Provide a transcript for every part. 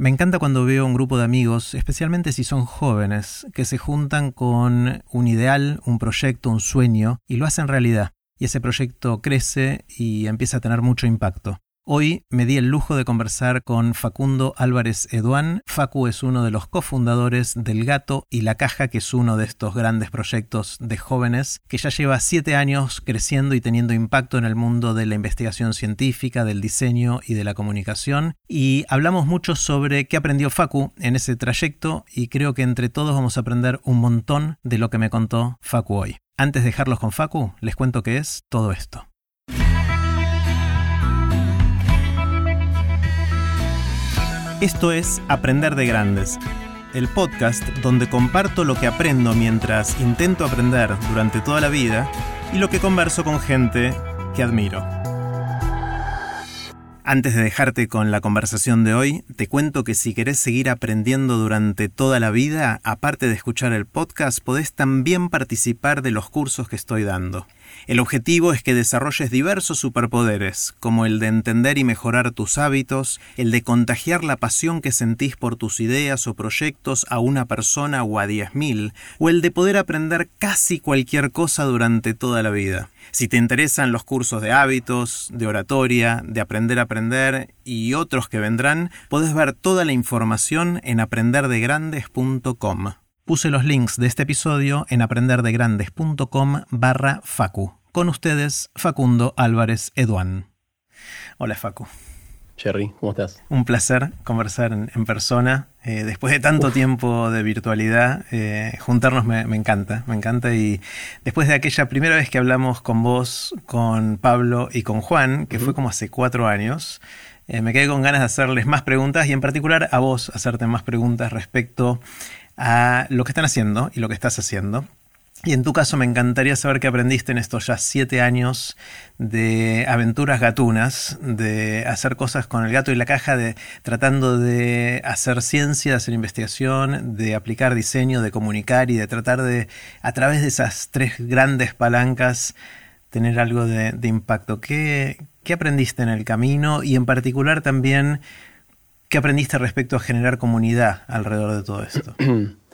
Me encanta cuando veo un grupo de amigos, especialmente si son jóvenes, que se juntan con un ideal, un proyecto, un sueño, y lo hacen realidad. Y ese proyecto crece y empieza a tener mucho impacto. Hoy me di el lujo de conversar con Facundo Álvarez Eduán. Facu es uno de los cofundadores del Gato y la Caja, que es uno de estos grandes proyectos de jóvenes que ya lleva siete años creciendo y teniendo impacto en el mundo de la investigación científica, del diseño y de la comunicación. Y hablamos mucho sobre qué aprendió Facu en ese trayecto y creo que entre todos vamos a aprender un montón de lo que me contó Facu hoy. Antes de dejarlos con Facu, les cuento qué es todo esto. Esto es Aprender de Grandes, el podcast donde comparto lo que aprendo mientras intento aprender durante toda la vida y lo que converso con gente que admiro. Antes de dejarte con la conversación de hoy, te cuento que si querés seguir aprendiendo durante toda la vida, aparte de escuchar el podcast, podés también participar de los cursos que estoy dando. El objetivo es que desarrolles diversos superpoderes, como el de entender y mejorar tus hábitos, el de contagiar la pasión que sentís por tus ideas o proyectos a una persona o a diez mil, o el de poder aprender casi cualquier cosa durante toda la vida. Si te interesan los cursos de hábitos, de oratoria, de aprender a aprender y otros que vendrán, puedes ver toda la información en aprenderdegrandes.com. Puse los links de este episodio en aprenderdegrandes.com barra facu. Con ustedes, Facundo Álvarez Eduán. Hola Facu. Jerry, ¿cómo estás? Un placer conversar en, persona. Eh, después de tanto tiempo de virtualidad, eh, juntarnos me, encanta, me encanta. Y después de aquella primera vez que hablamos con vos, con Pablo y con Juan, que fue como hace cuatro años, eh, me quedé con ganas de hacerles más preguntas y en particular a vos hacerte más preguntas respecto a lo que están haciendo y lo que estás haciendo. Y en tu caso me encantaría saber qué aprendiste en estos ya siete años de aventuras gatunas, de hacer cosas con el gato y la caja, de tratando de hacer ciencia, de hacer investigación, de aplicar diseño, de comunicar y de tratar de, a través de esas tres grandes palancas, tener algo de, impacto. ¿Qué, ¿Qué aprendiste en el camino? Y en particular también, ¿Qué aprendiste respecto a generar comunidad alrededor de todo esto?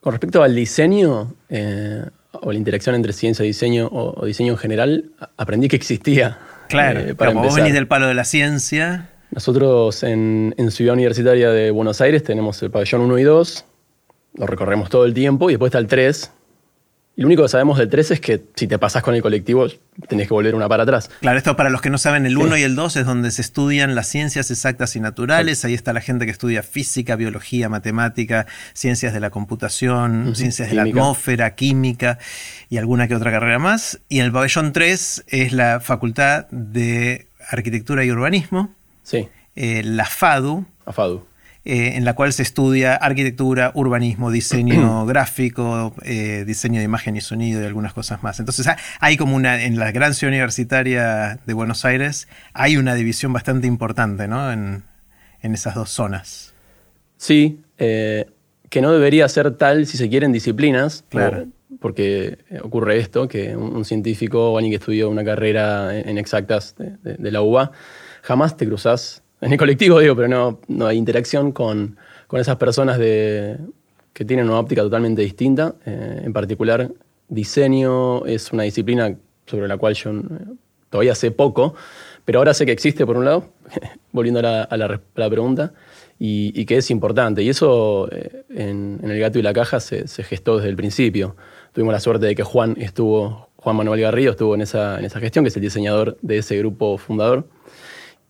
Con respecto al diseño eh, o la interacción entre ciencia y diseño o, diseño en general, aprendí que existía. Claro, eh, para vos venís del palo de la ciencia. Nosotros en, en, Ciudad Universitaria de Buenos Aires tenemos el pabellón 1 y 2, lo recorremos todo el tiempo y después está el 3, lo único que sabemos del 3 es que si te pasas con el colectivo, tenés que volver una para atrás. Claro, esto para los que no saben, el 1 y el 2 es donde se estudian las ciencias exactas y naturales. Ahí está la gente que estudia física, biología, matemática, ciencias de la computación, ciencias de la atmósfera, química y alguna que otra carrera más. Y el pabellón 3 es la Facultad de Arquitectura y Urbanismo. Sí. Eh, la FADU. La FADU. Eh, en la cual se estudia arquitectura, urbanismo, diseño gráfico, eh, diseño de imagen y sonido y algunas cosas más. Entonces hay como una, en la Gran Ciudad Universitaria de Buenos Aires, hay una división bastante importante ¿no? en, esas dos zonas. Sí, eh, que no debería ser tal si se quieren disciplinas. Claro. porque ocurre esto, que un, científico o alguien que estudió una carrera en, exactas de, de la UBA, jamás te cruzas en el colectivo digo, pero no, no hay interacción con, esas personas de, que tienen una óptica totalmente distinta. Eh, en particular, diseño es una disciplina sobre la cual yo todavía sé poco, pero ahora sé que existe por un lado, volviendo a la, pregunta, y, que es importante. Y eso eh, en, el gato y la caja se, gestó desde el principio. Tuvimos la suerte de que Juan estuvo, Juan Manuel Garrido estuvo en esa, en esa gestión, que es el diseñador de ese grupo fundador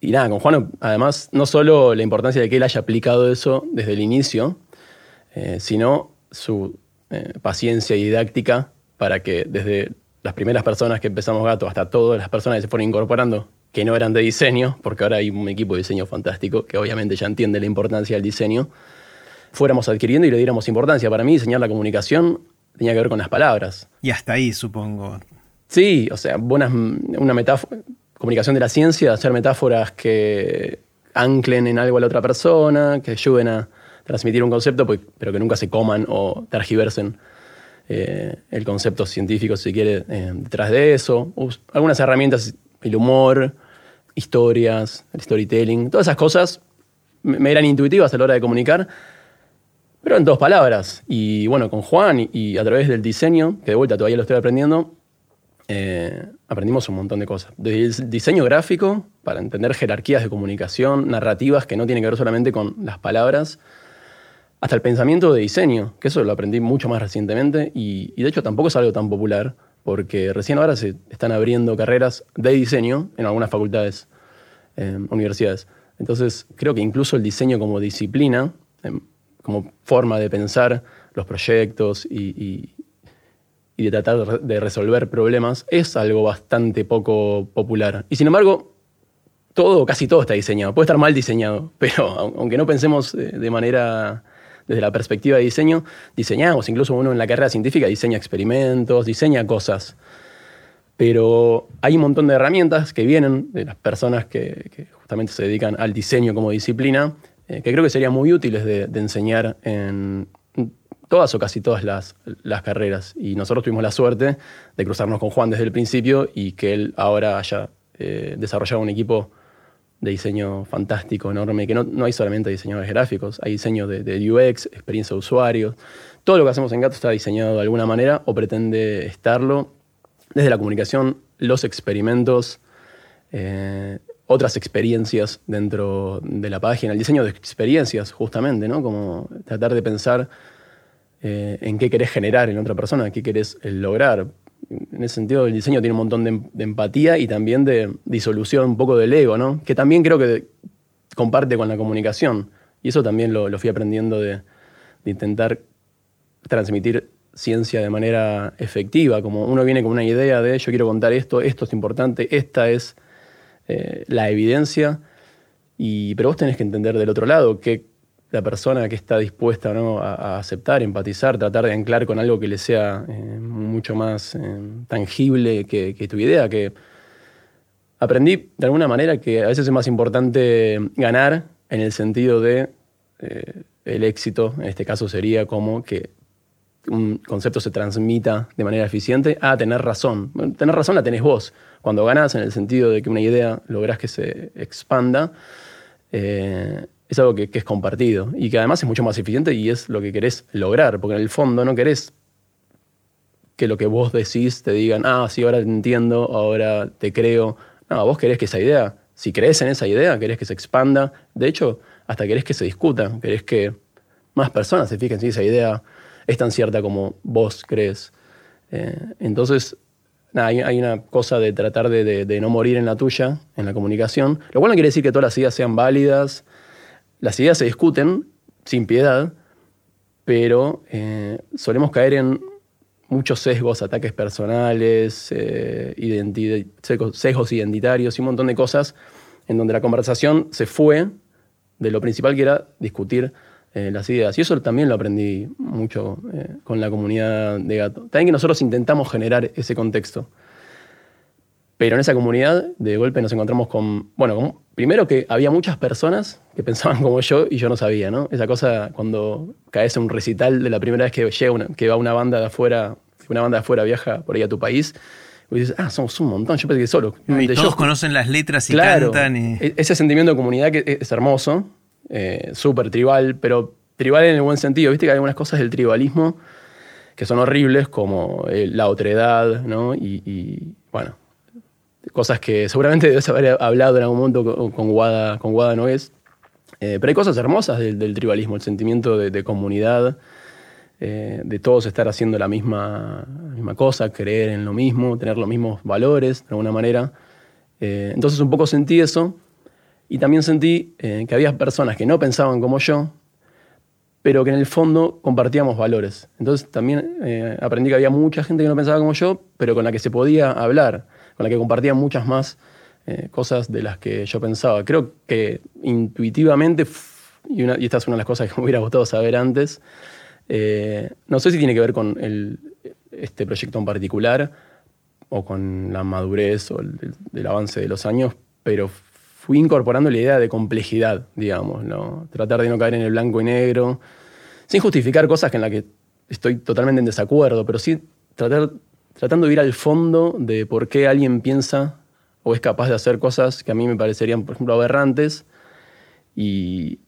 y nada, con Juan, además, no solo la importancia de que él haya aplicado eso desde el inicio, eh, sino su eh, paciencia y didáctica para que desde las primeras personas que empezamos Gato hasta todas las personas que se fueron incorporando, que no eran de diseño, porque ahora hay un equipo de diseño fantástico que obviamente ya entiende la importancia del diseño, fuéramos adquiriendo y le diéramos importancia. Para mí, diseñar la comunicación tenía que ver con las palabras. Y hasta ahí, supongo. Sí, o sea, buenas, una metáfora comunicación de la ciencia, hacer metáforas que anclen en algo a la otra persona, que ayuden a transmitir un concepto, pues, pero que nunca se coman o tergiversen eh, el concepto científico, si quiere, eh, detrás de eso. algunas herramientas, el humor, historias, el storytelling, todas esas cosas me eran intuitivas a la hora de comunicar, pero en dos palabras. Y bueno, con Juan y, a través del diseño, que de vuelta todavía lo estoy aprendiendo, eh, aprendimos un montón de cosas. Desde el diseño gráfico, para entender jerarquías de comunicación, narrativas que no tienen que ver solamente con las palabras, hasta el pensamiento de diseño, que eso lo aprendí mucho más recientemente y, de hecho tampoco es algo tan popular, porque recién ahora se están abriendo carreras de diseño en algunas facultades, eh, universidades. Entonces creo que incluso el diseño como disciplina, em, como forma de pensar los proyectos y, de tratar de resolver problemas, es algo bastante poco popular. Y sin embargo, todo, casi todo está diseñado. Puede estar mal diseñado, pero aunque no pensemos de manera desde la perspectiva de diseño, diseñamos, incluso uno en la carrera científica diseña experimentos, diseña cosas. Pero hay un montón de herramientas que vienen de las personas que, justamente se dedican al diseño como disciplina, eh, que creo que serían muy útiles de, enseñar en todas o casi todas las, carreras. Y nosotros tuvimos la suerte de cruzarnos con Juan desde el principio y que él ahora haya eh, desarrollado un equipo de diseño fantástico, enorme, que no, no hay solamente diseñadores gráficos, hay diseño de, UX, experiencia de usuario. Todo lo que hacemos en Gato está diseñado de alguna manera o pretende estarlo, desde la comunicación, los experimentos, eh, otras experiencias dentro de la página, el diseño de experiencias, justamente, ¿no? Como tratar de pensar eh, en qué querés generar en otra persona, qué querés lograr en ese sentido el diseño tiene un montón de, empatía y también de disolución un poco del ego, ¿no? Que también creo que comparte con la comunicación. Y eso también lo, fui aprendiendo de, intentar transmitir ciencia de manera efectiva, como uno viene con una idea de yo quiero contar esto, esto es importante, esta es eh, la evidencia, y, pero vos tenés que entender del otro lado qué, la persona que está dispuesta a, aceptar, empatizar, tratar de anclar con algo que le sea eh, mucho más eh, tangible que, tu idea, que aprendí de alguna manera que a veces es más importante ganar en el sentido de eh, el éxito, en este caso sería como que un concepto se transmita de manera eficiente a tener razón. tener razón la tenés vos. Cuando ganas en el sentido de que una idea lográs que se expanda, es algo que, es compartido y que además es mucho más eficiente y es lo que querés lograr, porque en el fondo no querés que lo que vos decís te digan, ah, sí, ahora te entiendo, ahora te creo. No, vos querés que esa idea, si crees en esa idea, querés que se expanda. De hecho, hasta querés que se discuta, querés que más personas se fijen si esa idea es tan cierta como vos crees. Eh, entonces, hay, una cosa de tratar de, de, no morir en la tuya, en la comunicación, lo cual no quiere decir que todas las ideas sean válidas las ideas se discuten sin piedad, pero eh, solemos caer en muchos sesgos, ataques personales, eh, sesgos identitarios y un montón de cosas en donde la conversación se fue de lo principal que era discutir eh, las ideas. Y eso también lo aprendí mucho con la comunidad de gato. También que nosotros intentamos generar ese contexto. Pero en esa comunidad, de golpe nos encontramos con, bueno, primero que había muchas personas que pensaban como yo y yo no sabía, ¿no? Esa cosa cuando caes en un recital de la primera vez que llega una, que va una banda de afuera, una banda de afuera viaja por ahí a tu país, y dices, ah, somos un montón, yo pensé que solo. Y todos conocen las letras y cantan. Y... E-, ese sentimiento de comunidad que es hermoso, eh, súper tribal, pero tribal en el buen sentido. Viste que hay algunas cosas del tribalismo que son horribles, como eh, la otredad, ¿no? y bueno, cosas que seguramente debes haber hablado en algún momento con, con Guada, con. Eh, pero hay cosas hermosas del, tribalismo, el sentimiento de, comunidad, eh, de todos estar haciendo la misma, misma cosa, creer en lo mismo, tener los mismos valores de alguna manera. Eh, entonces un poco sentí eso y también sentí que había personas que no pensaban como yo, pero que en el fondo compartíamos valores. Entonces también aprendí que había mucha gente que no pensaba como yo, pero con la que se podía hablar con la que compartía muchas más eh, cosas de las que yo pensaba. Creo que intuitivamente, y, esta es una de las cosas que me hubiera gustado saber antes, eh, no sé si tiene que ver con este proyecto en particular o con la madurez o el, avance de los años, pero fui incorporando la idea de complejidad, digamos, ¿no? tratar de no caer en el blanco y negro, sin justificar cosas en las que estoy totalmente en desacuerdo, pero sí tratar tratando de ir al fondo de por qué alguien piensa o es capaz de hacer cosas que a mí me parecerían, por ejemplo, aberrantes y,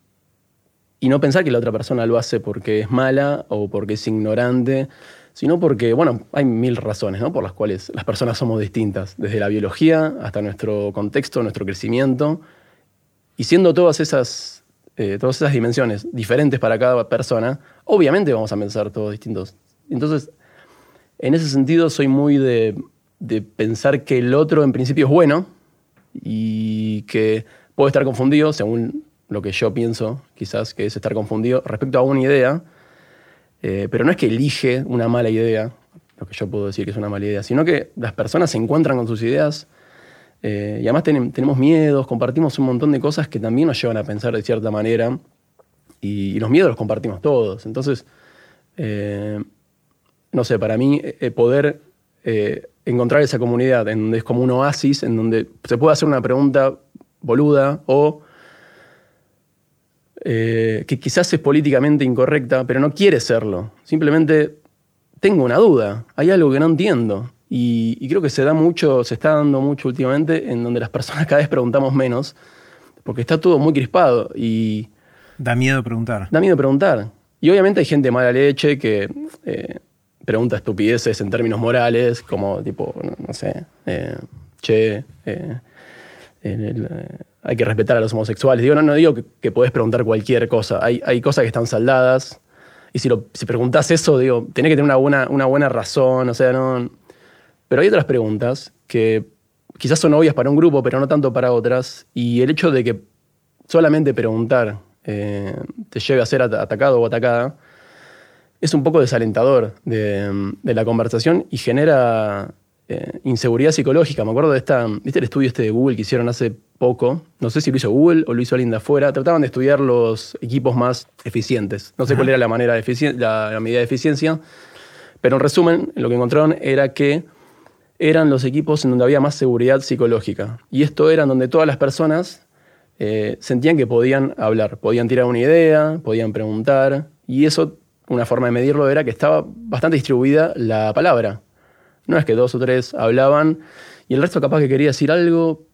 y no pensar que la otra persona lo hace porque es mala o porque es ignorante, sino porque, bueno, hay mil razones ¿no? por las cuales las personas somos distintas, desde la biología hasta nuestro contexto, nuestro crecimiento, y siendo todas esas, eh, todas esas dimensiones diferentes para cada persona, obviamente vamos a pensar todos distintos. Entonces, en ese sentido soy muy de, pensar que el otro en principio es bueno y que puede estar confundido según lo que yo pienso, quizás, que es estar confundido respecto a una idea, eh, pero no es que elige una mala idea, lo que yo puedo decir que es una mala idea, sino que las personas se encuentran con sus ideas eh, y además tenemos miedos, compartimos un montón de cosas que también nos llevan a pensar de cierta manera y, los miedos los compartimos todos. Entonces, eh, no sé, para mí poder encontrar esa comunidad en donde es como un oasis, en donde se puede hacer una pregunta boluda o eh, que quizás es políticamente incorrecta, pero no quiere serlo. Simplemente tengo una duda, hay algo que no entiendo. Y, creo que se da mucho, se está dando mucho últimamente, en donde las personas cada vez preguntamos menos, porque está todo muy crispado y... Da miedo preguntar. Da miedo preguntar. Y obviamente hay gente mala leche que eh, pregunta estupideces en términos morales, como tipo, no, sé, eh, che, hay que respetar a los homosexuales. Digo, no, no digo que, que podés preguntar cualquier cosa. Hay, hay, cosas que están saldadas. Y si, lo, si preguntás eso, digo, tenés que tener una buena, una buena razón. O sea, no. Pero hay otras preguntas que quizás son obvias para un grupo, pero no tanto para otras. Y el hecho de que solamente preguntar eh, te lleve a ser atacado o atacada es un poco desalentador de, de la conversación y genera eh, inseguridad psicológica. Me acuerdo de esta, ¿viste el estudio este de Google que hicieron hace poco? No sé si lo hizo Google o lo hizo alguien de afuera. Trataban de estudiar los equipos más eficientes. No sé cuál era la manera de la, medida de eficiencia, pero en resumen, lo que encontraron era que eran los equipos en donde había más seguridad psicológica. Y esto era en donde todas las personas eh, sentían que podían hablar, podían tirar una idea, podían preguntar. Y eso, una forma de medirlo era que estaba bastante distribuida la palabra. No es que dos o tres hablaban y el resto capaz que quería decir algo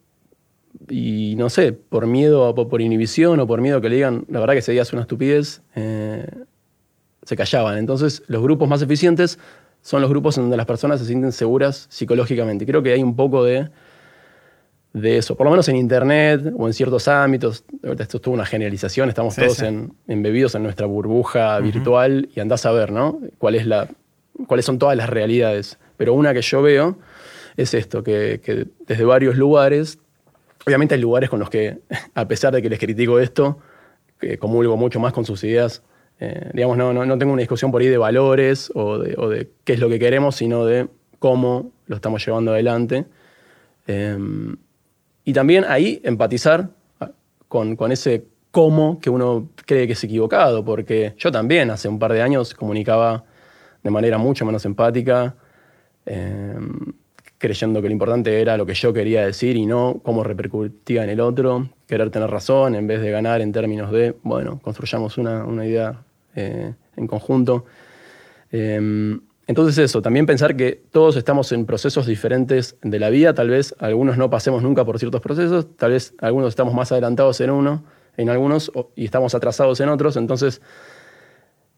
y no sé, por miedo o por inhibición o por miedo que le digan, la verdad que se digas una estupidez, eh, se callaban. Entonces, los grupos más eficientes son los grupos en donde las personas se sienten seguras psicológicamente. Creo que hay un poco de, de eso, por lo menos en Internet o en ciertos ámbitos. Esto es toda una generalización, estamos todos embebidos en nuestra burbuja virtual y andás a ver, ¿no? ¿Cuál es la, cuáles son todas las realidades pero una que yo veo es esto, que, desde varios lugares, obviamente hay lugares con los que, a pesar de que les critico esto, que comulgo mucho más con sus ideas, eh, digamos, no, no, tengo una discusión por ahí de valores o de, qué es lo que queremos, sino de cómo lo estamos llevando adelante. Em, y también ahí empatizar con, con, ese cómo que uno cree que es equivocado, porque yo también hace un par de años comunicaba de manera mucho menos empática, Em, creyendo que lo importante era lo que yo quería decir y no cómo repercutía en el otro, querer tener razón en vez de ganar en términos de, bueno, construyamos una, idea eh, en conjunto. Em, entonces eso, también pensar que todos estamos en procesos diferentes de la vida, tal vez algunos no pasemos nunca por ciertos procesos, tal vez algunos estamos más adelantados en uno, en algunos, y estamos atrasados en otros, entonces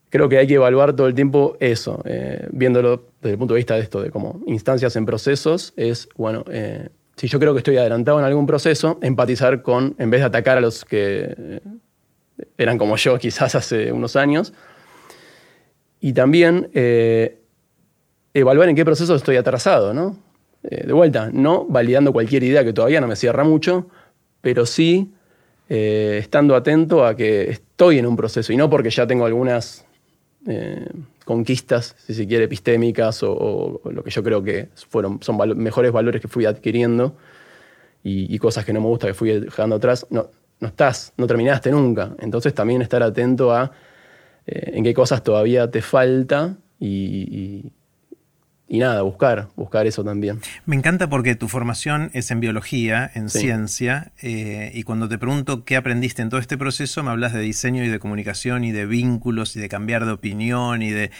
creo que hay que evaluar todo el tiempo eso, eh, viéndolo desde el punto de vista de esto, de como instancias en procesos, es, bueno, eh, si yo creo que estoy adelantado en algún proceso, empatizar con, en vez de atacar a los que eh, eran como yo quizás hace unos años, y también evaluar en qué proceso estoy atrasado, ¿no? de vuelta, no validando cualquier idea que todavía no me cierra mucho, pero sí estando atento a que estoy en un proceso y no porque ya tengo algunas eh, conquistas, si se quiere, epistémicas o, lo que yo creo que fueron, son mejores valores que fui adquiriendo y, cosas que no me gusta que fui dejando atrás, no, no estás, no terminaste nunca. Entonces también estar atento a eh, en qué cosas todavía te falta y nada, buscar, buscar eso también. Me encanta porque tu formación es en biología, en ciencia, eh, y cuando te pregunto qué aprendiste en todo este proceso, me hablas de diseño y de comunicación y de vínculos y de cambiar de opinión y de...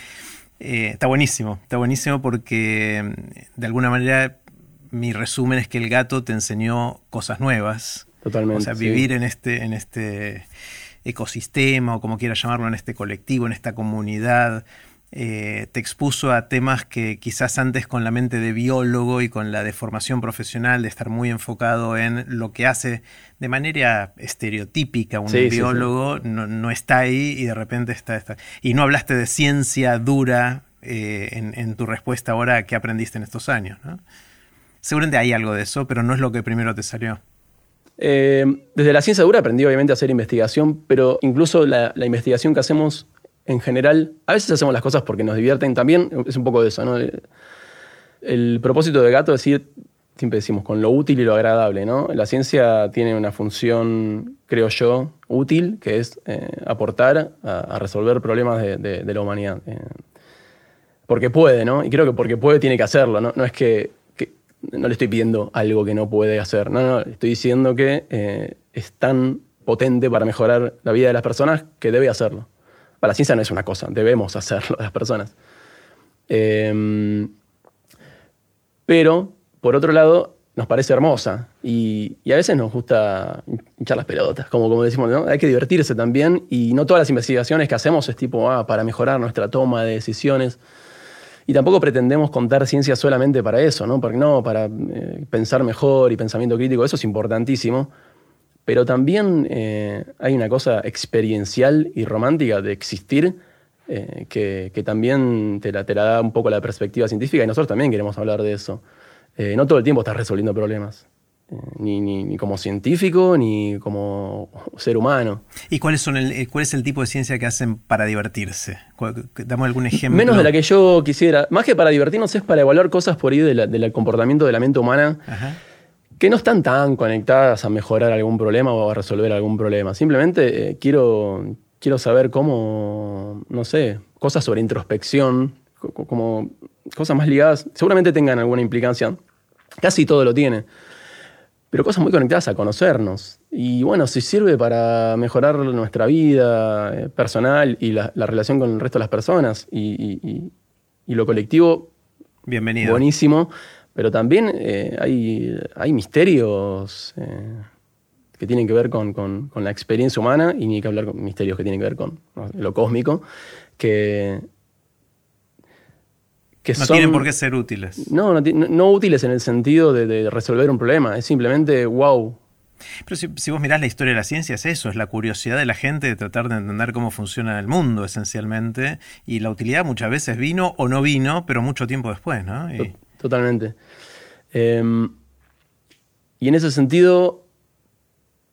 Eh, está buenísimo, está buenísimo porque mm, de alguna manera mi resumen es que el gato te enseñó cosas nuevas. Totalmente. O sea, vivir en este... En este ecosistema o como quieras llamarlo, en este colectivo, en esta comunidad, eh, te expuso a temas que quizás antes con la mente de biólogo y con la de formación profesional, de estar muy enfocado en lo que hace de manera estereotípica un biólogo, No, está ahí y de repente está, Y no hablaste de ciencia dura eh, en, tu respuesta ahora que aprendiste en estos años. ¿no? Seguramente hay algo de eso, pero no es lo que primero te salió. Eh, desde la ciencia dura aprendí obviamente a hacer investigación, pero incluso la investigación que hacemos en general, a veces hacemos las cosas porque nos divierten también, es un poco de eso, ¿no? El, propósito de gato es decir, siempre decimos, con lo útil y lo agradable, ¿no? La ciencia tiene una función, creo yo, útil, que es eh, aportar a, resolver problemas de, la humanidad. Eh, porque puede, ¿no? Y creo que porque puede tiene que hacerlo, ¿no? No es que, no le estoy pidiendo algo que no puede hacer, no, no, estoy diciendo que eh, es tan potente para mejorar la vida de las personas que debe hacerlo. Para la ciencia no es una cosa, debemos hacerlo las personas. Em, pero, por otro lado, nos parece hermosa y, a veces nos gusta hinchar las pelotas, como, como decimos, hay que divertirse también y no todas las investigaciones que hacemos es tipo ah, para mejorar nuestra toma de decisiones. Y tampoco pretendemos contar ciencia solamente para eso, ¿no? Porque no, para eh, pensar mejor y pensamiento crítico, eso es importantísimo. Pero también eh, hay una cosa experiencial y romántica de existir eh, que, también te la, da un poco la perspectiva científica y nosotros también queremos hablar de eso. Eh, no todo el tiempo estás resolviendo problemas. Ni, como científico ni como ser humano. ¿Y cuáles son el, cuál es el tipo de ciencia que hacen para divertirse? Damos algún ejemplo. Menos de la que yo quisiera. Más que para divertirnos es para evaluar cosas por ahí del comportamiento de la mente humana. Ajá que no están tan conectadas a mejorar algún problema o a resolver algún problema. Simplemente eh, quiero, quiero saber cómo, no sé, cosas sobre introspección, como cosas más ligadas, seguramente tengan alguna implicancia, casi todo lo tiene, pero cosas muy conectadas a conocernos. Y bueno, si sirve para mejorar nuestra vida eh, personal y la, relación con el resto de las personas y, y lo colectivo, bienvenido. Buenísimo. Pero también eh, hay, hay, misterios eh, que tienen que ver con, la experiencia humana y ni que hablar con misterios que tienen que ver con lo cósmico, que, no tienen por qué ser útiles. No, no, útiles en el sentido de, resolver un problema, es simplemente wow. Pero si, si, vos mirás la historia de la ciencia, es eso, es la curiosidad de la gente de tratar de entender cómo funciona el mundo, esencialmente, y la utilidad muchas veces vino o no vino, pero mucho tiempo después, ¿no? Totalmente. Em, y en ese sentido,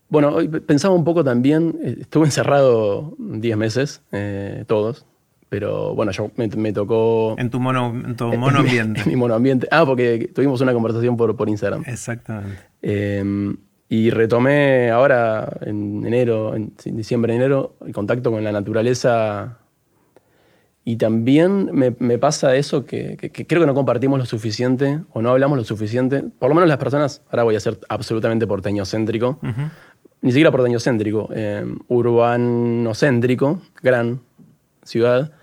bueno, hoy pensaba un poco también, eh, estuve encerrado 10 meses, eh, todos, pero bueno, yo me, tocó... En tu mono, en tu mono ambiente. En, mi mono ambiente. Ah, porque tuvimos una conversación por, por Instagram. Exactamente. Em, y retomé ahora, en enero, en diciembre, enero, el contacto con la naturaleza y también me, pasa eso que, creo que no compartimos lo suficiente o no hablamos lo suficiente. Por lo menos las personas, ahora voy a ser absolutamente porteñocéntrico, ni siquiera porteñocéntrico, eh, urbanocéntrico, gran ciudad,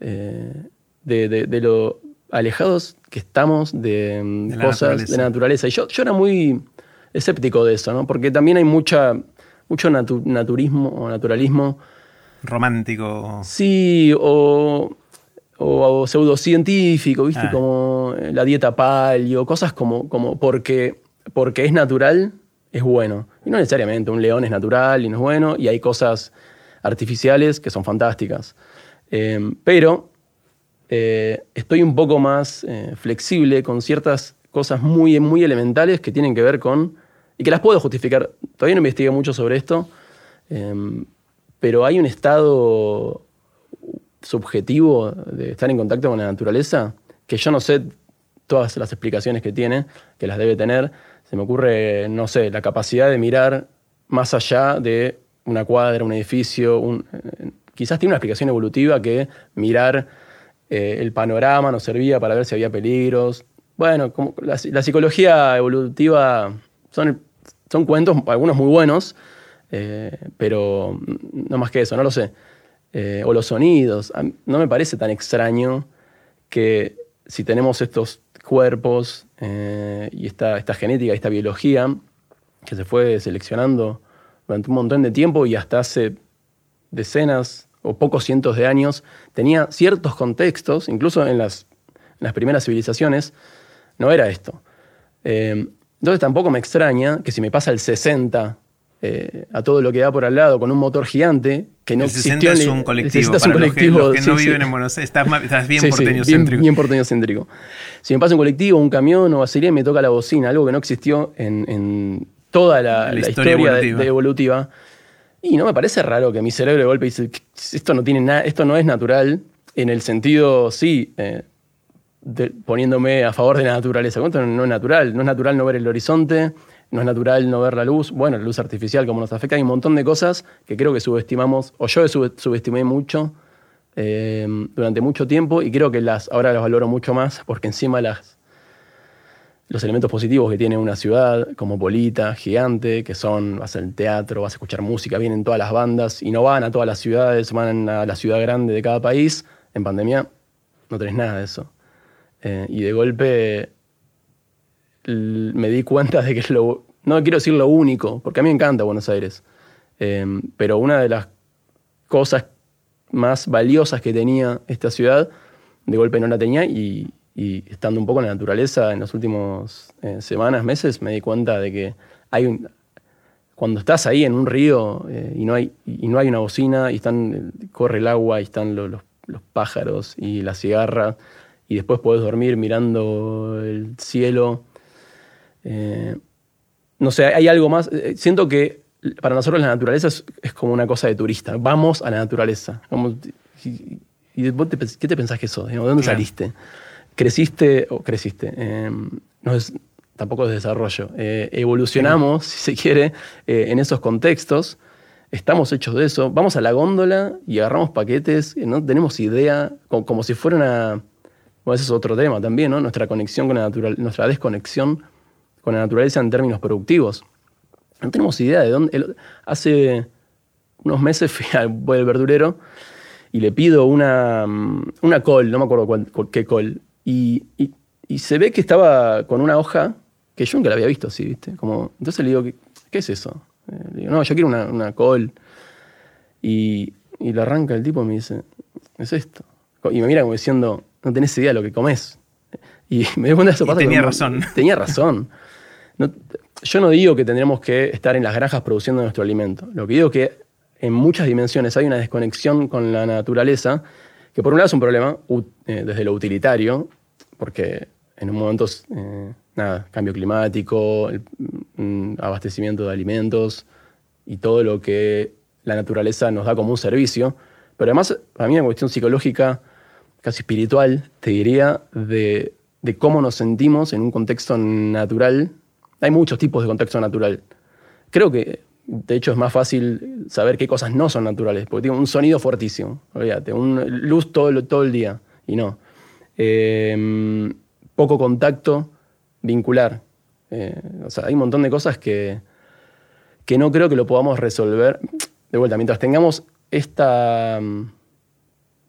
eh, de, lo alejados que estamos de, cosas de la naturaleza. Y yo, yo era muy escéptico de eso, ¿no? porque también hay mucha, mucho naturismo o naturalismo romántico. Sí, o, o, pseudocientífico, ¿viste? Como eh, la dieta palio, cosas como, como porque, porque es natural, es bueno. Y no necesariamente, un león es natural y no es bueno, y hay cosas artificiales que son fantásticas. Em, pero eh, estoy un poco más eh, flexible con ciertas cosas muy, muy elementales que tienen que ver con, y que las puedo justificar. Todavía no investigué mucho sobre esto, em, pero hay un estado subjetivo de estar en contacto con la naturaleza que yo no sé todas las explicaciones que tiene, que las debe tener. Se me ocurre, no sé, la capacidad de mirar más allá de una cuadra, un edificio. quizás tiene una explicación evolutiva que mirar eh, el panorama nos servía para ver si había peligros. Bueno, como la, psicología evolutiva son, son cuentos, algunos muy buenos, eh, pero no más que eso, no lo sé. Eh, o los sonidos. No me parece tan extraño que si tenemos estos cuerpos eh, y esta, esta genética, esta biología, que se fue seleccionando durante un montón de tiempo y hasta hace decenas o pocos cientos de años, tenía ciertos contextos, incluso en las, primeras civilizaciones, no era esto. Entonces tampoco me extraña que si me pasa el 60 eh, a todo lo que da por al lado con un motor gigante que no el 60 es un colectivo. Es un colectivo los que, no viven en Buenos Aires, estás, bien porteño céntrico. Bien, porteño céntrico. Si me pasa un colectivo, un camión o y me toca la bocina, algo que no existió en, toda la, historia, evolutiva. Y no me parece raro que mi cerebro de golpe dice, esto no tiene nada, esto no es natural, en el sentido, sí, eh, poniéndome a favor de la naturaleza. ¿Cuánto no es natural? No es natural no ver el horizonte, no es natural no ver la luz, bueno, la luz artificial, como nos afecta, hay un montón de cosas que creo que subestimamos, o yo subestimé mucho eh, durante mucho tiempo y creo que las, ahora las valoro mucho más porque encima las, los elementos positivos que tiene una ciudad como Polita, gigante, que son, vas al teatro, vas a escuchar música, vienen todas las bandas y no van a todas las ciudades, van a la ciudad grande de cada país, en pandemia no tenés nada de eso. Eh, y de golpe me di cuenta de que es lo, no quiero decir lo único, porque a mí me encanta Buenos Aires, em, pero una de las cosas más valiosas que tenía esta ciudad, de golpe no la tenía y, estando un poco en la naturaleza en las últimas eh, semanas, meses, me di cuenta de que hay cuando estás ahí en un río eh, y, no hay, y no hay una bocina y están, corre el agua y están los, los pájaros y la cigarra y después podés dormir mirando el cielo eh, no sé, hay algo más. Eh, siento que para nosotros la naturaleza es, como una cosa de turista. Vamos a la naturaleza. y, ¿Qué te pensás que sos? ¿De dónde saliste? ¿Creciste o creciste? Eh, no es, tampoco es desarrollo. evolucionamos, si se quiere, en esos contextos. Estamos hechos de eso. Vamos a la góndola y agarramos paquetes. No tenemos idea, como, si fuera una. Bueno, ese es otro tema también, ¿no? Nuestra conexión con la naturaleza, nuestra desconexión con la naturaleza en términos productivos. No tenemos idea de dónde. hace unos meses fui al, verdurero y le pido una, mm, una col, no me acuerdo cuál, qué col, y, se ve que estaba con una hoja que yo nunca la había visto así, ¿viste? Como, entonces le digo, ¿qué, es eso? Eh, le digo, no, yo quiero una, col. Y, y le arranca el tipo y me dice, es esto. Y me mira como diciendo, no tenés idea de lo que comes. Y me doy cuenta de eso. tenía razón. Tenía razón yo no digo que tendremos que estar en las granjas produciendo nuestro alimento. Lo que digo es que en muchas dimensiones hay una desconexión con la naturaleza, que por un lado es un problema eh, desde lo utilitario, porque en un momento, eh, nada, cambio climático, mm, abastecimiento de alimentos y todo lo que la naturaleza nos da como un servicio. Pero además, para mí, una cuestión psicológica, casi espiritual, te diría, de cómo nos sentimos en un contexto natural hay muchos tipos de contexto natural. Creo que, de hecho, es más fácil saber qué cosas no son naturales, porque tiene un sonido fuertísimo, olvídate, un luz todo, el día, y no. Em, poco contacto vincular. Eh, o sea, hay un montón de cosas que, que no creo que lo podamos resolver. De vuelta, mientras tengamos esta,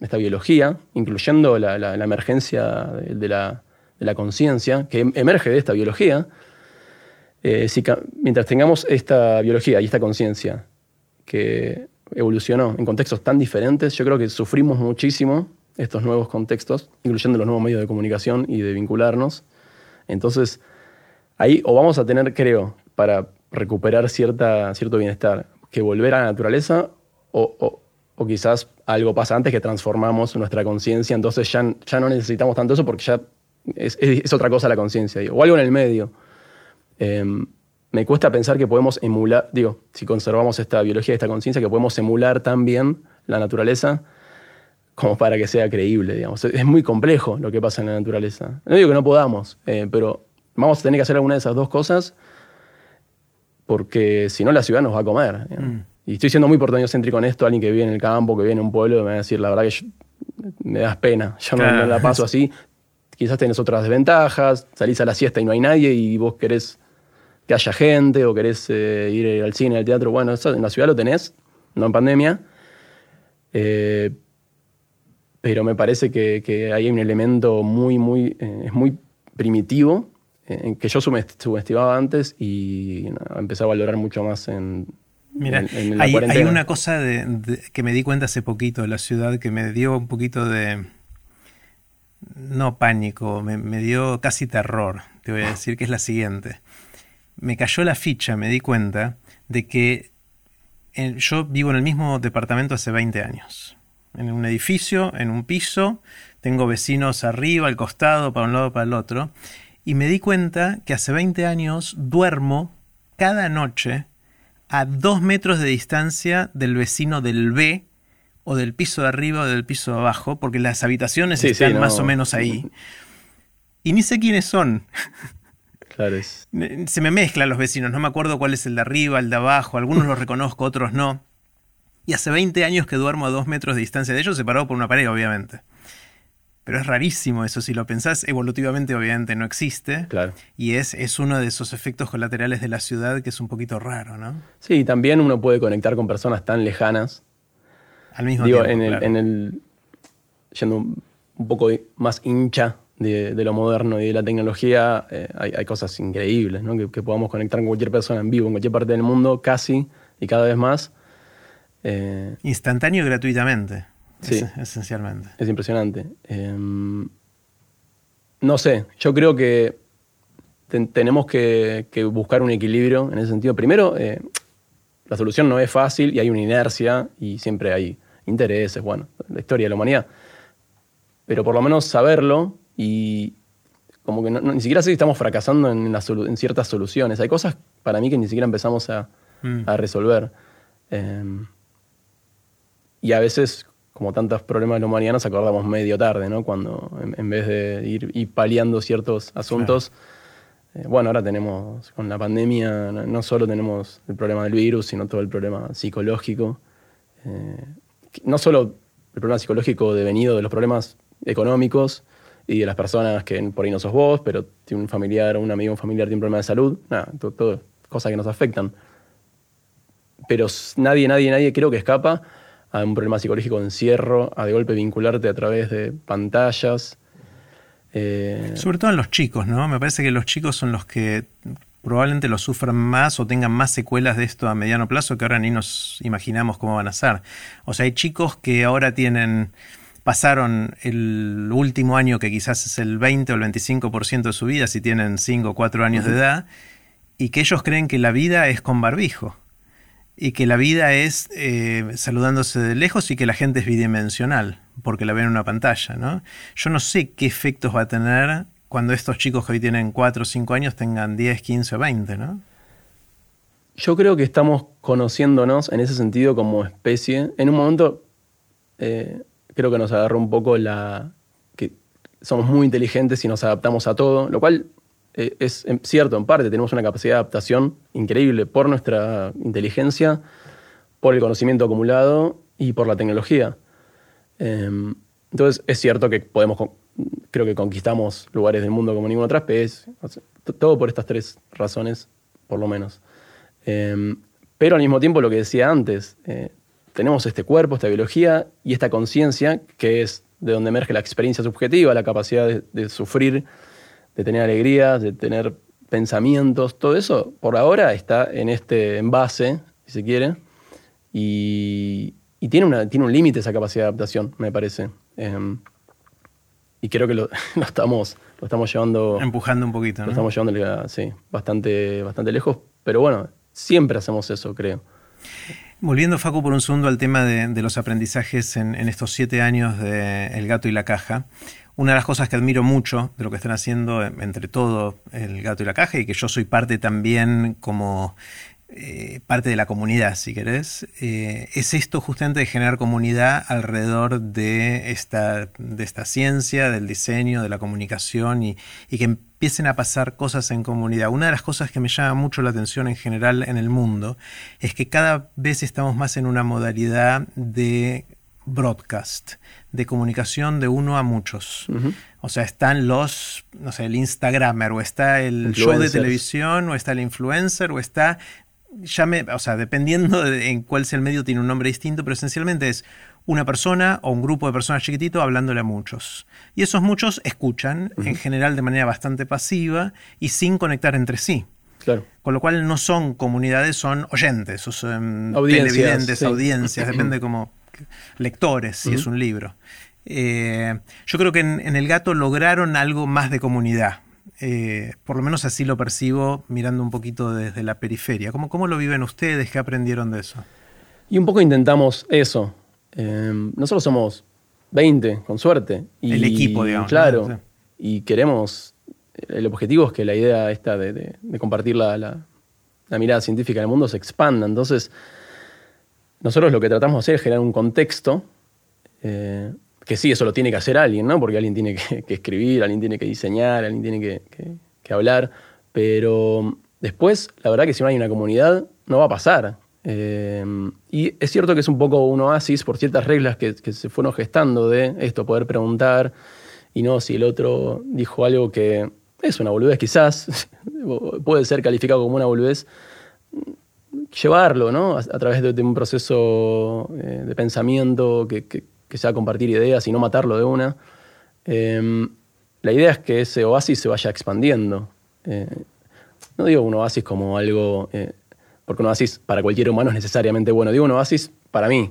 esta biología, incluyendo la, emergencia de, la, de la conciencia, que emerge de esta biología, eh, mientras tengamos esta biología y esta conciencia que evolucionó en contextos tan diferentes, yo creo que sufrimos muchísimo estos nuevos contextos, incluyendo los nuevos medios de comunicación y de vincularnos. Entonces, ahí o vamos a tener, creo, para recuperar cierto bienestar, que volver a la naturaleza o, quizás algo pasa antes que transformamos nuestra conciencia, entonces ya, ya no necesitamos tanto eso porque ya es, es otra cosa la conciencia, o algo en el medio. Em, me cuesta pensar que podemos emular, digo, si conservamos esta biología, esta conciencia, que podemos emular también la naturaleza como para que sea creíble, digamos. Es muy complejo lo que pasa en la naturaleza. No digo que no podamos, eh, pero vamos a tener que hacer alguna de esas dos cosas porque si no la ciudad nos va a comer. Mm. Y estoy siendo muy porteño-céntrico en esto, alguien que vive en el campo, que vive en un pueblo, me va a decir, la verdad que me das pena, yo no, la paso así. Quizás tenés otras desventajas, salís a la siesta y no hay nadie y vos querés que haya gente o querés eh, ir al cine, al teatro. Bueno, eso en la ciudad lo tenés, no en pandemia. Eh, pero me parece que, hay un elemento muy, muy, eh, es muy primitivo, en que yo subestimaba antes y empecé a valorar mucho más en, Mira, hay, una cosa que me di cuenta hace poquito de la ciudad que me dio un poquito de, no pánico, me, dio casi terror, te voy a decir que es la siguiente. Me cayó la ficha, me di cuenta de que yo vivo en el mismo departamento hace 20 años. En un edificio, en un piso, tengo vecinos arriba, al costado, para un lado, para el otro. Y me di cuenta que hace 20 años duermo cada noche a dos metros de distancia del vecino del B o del piso de arriba o del piso de abajo, porque las habitaciones están más o menos ahí. Y ni sé quiénes son. Claro, Se me mezclan los vecinos, no me acuerdo cuál es el de arriba, el de abajo, algunos los reconozco, otros no. Y hace 20 años que duermo a dos metros de distancia de ellos, separado por una pared, obviamente. Pero es rarísimo eso, si lo pensás, evolutivamente obviamente no existe. Claro. Y es, es uno de esos efectos colaterales de la ciudad que es un poquito raro, ¿no? Sí, también uno puede conectar con personas tan lejanas. Al mismo tiempo. En el, en el, yendo un poco más hincha de, lo moderno y de la tecnología, eh, hay, cosas increíbles, ¿no? que, podamos conectar con cualquier persona en vivo, en cualquier parte del mundo, casi y cada vez más. Eh, Instantáneo y gratuitamente. Sí. esencialmente. Es impresionante. Em, no sé, yo creo que tenemos que, buscar un equilibrio en ese sentido. Primero, eh, la solución no es fácil y hay una inercia y siempre hay intereses, bueno, la historia de la humanidad. Pero por lo menos saberlo y como que ni siquiera sé si estamos fracasando en, en, ciertas soluciones. Hay cosas para mí que ni siquiera empezamos a, mm. resolver. Em, y a veces, como tantos problemas de la humanidad, nos acordamos medio tarde, ¿no? Cuando en, vez de ir, paliando ciertos asuntos, eh, bueno, ahora tenemos, con la pandemia, no, solo tenemos el problema del virus, sino todo el problema psicológico. Eh, no solo el problema psicológico devenido de los problemas económicos, y de las personas que por ahí no sos vos, pero tiene un familiar un amigo, un familiar tiene un problema de salud, nada, todo, cosas que nos afectan. Pero nadie, nadie, nadie creo que escapa a un problema psicológico de encierro, a de golpe vincularte a través de pantallas. Eh, Sobre todo en los chicos, ¿no? Me parece que los chicos son los que probablemente lo sufran más o tengan más secuelas de esto a mediano plazo que ahora ni nos imaginamos cómo van a ser. O sea, hay chicos que ahora tienen pasaron el último año, que quizás es el 20 o el 25% de su vida, si tienen 5 o 4 años de edad, y que ellos creen que la vida es con barbijo, y que la vida es eh, saludándose de lejos y que la gente es bidimensional, porque la ven en una pantalla. ¿no? Yo no sé qué efectos va a tener cuando estos chicos que hoy tienen 4 o 5 años tengan 10, 15 o 20, ¿no? Yo creo que estamos conociéndonos en ese sentido como especie. En un momento eh, creo que nos agarró un poco la... que somos muy inteligentes y nos adaptamos a todo, lo cual eh, es cierto en parte, tenemos una capacidad de adaptación increíble por nuestra inteligencia, por el conocimiento acumulado y por la tecnología. Em, entonces es cierto que podemos, creo que conquistamos lugares del mundo como ninguna otra especie, todo por estas tres razones, por lo menos. Em, pero al mismo tiempo lo que decía antes, eh, tenemos este cuerpo, esta biología y esta conciencia, que es de donde emerge la experiencia subjetiva, la capacidad de, sufrir, de tener alegrías, de tener pensamientos, todo eso por ahora está en este envase, si se quiere, y, tiene, una, tiene un límite esa capacidad de adaptación, me parece. Em, y creo que lo, estamos, lo estamos llevando... Empujando un poquito. Lo estamos llevando, sí, bastante, bastante lejos, pero bueno, siempre hacemos eso, creo. Volviendo, Facu, por un segundo al tema de, los aprendizajes en, estos siete años de El gato y la caja. Una de las cosas que admiro mucho de lo que están haciendo entre todo el gato y la caja y que yo soy parte también como eh, parte de la comunidad, si querés, eh, es esto justamente de generar comunidad alrededor de esta, de esta ciencia, del diseño, de la comunicación y, que empiecen a pasar cosas en comunidad. Una de las cosas que me llama mucho la atención en general en el mundo es que cada vez estamos más en una modalidad de broadcast, de comunicación de uno a muchos. O sea, están los, no sé, el Instagramer, o está el show de televisión, o está el influencer, o está llame, o sea, dependiendo de en cuál sea el medio, tiene un nombre distinto, pero esencialmente es una persona o un grupo de personas chiquitito hablándole a muchos. Y esos muchos escuchan, en general de manera bastante pasiva y sin conectar entre sí. Con lo cual no son comunidades, son oyentes, o son audiencias, televidentes, audiencias, depende como lectores, si es un libro. Eh, yo creo que en, El Gato lograron algo más de comunidad. Eh, por lo menos así lo percibo mirando un poquito desde la periferia. ¿Cómo, ¿Cómo, lo viven ustedes? ¿Qué aprendieron de eso? Y un poco intentamos eso. Eh, nosotros somos 20, con suerte. Y, el equipo, digamos. Claro. Y queremos. El objetivo es que la idea esta de, compartir la, mirada científica en el mundo se expanda. Entonces, nosotros lo que tratamos de hacer es generar un contexto. Eh, que sí, eso lo tiene que hacer alguien, ¿no? Porque alguien tiene que, escribir, alguien tiene que diseñar, alguien tiene que, hablar. Pero después, la verdad que si no hay una comunidad, no va a pasar. Eh, y es cierto que es un poco un oasis por ciertas reglas que, se fueron gestando de esto, poder preguntar y no si el otro dijo algo que es una boludez quizás, puede ser calificado como una boludez, llevarlo ¿no? a, través de, un proceso eh, de pensamiento que, sea compartir ideas y no matarlo de una. Em, la idea es que ese oasis se vaya expandiendo. Eh, no digo un oasis como algo porque un oasis para cualquier humano es necesariamente bueno. Digo un oasis para mí,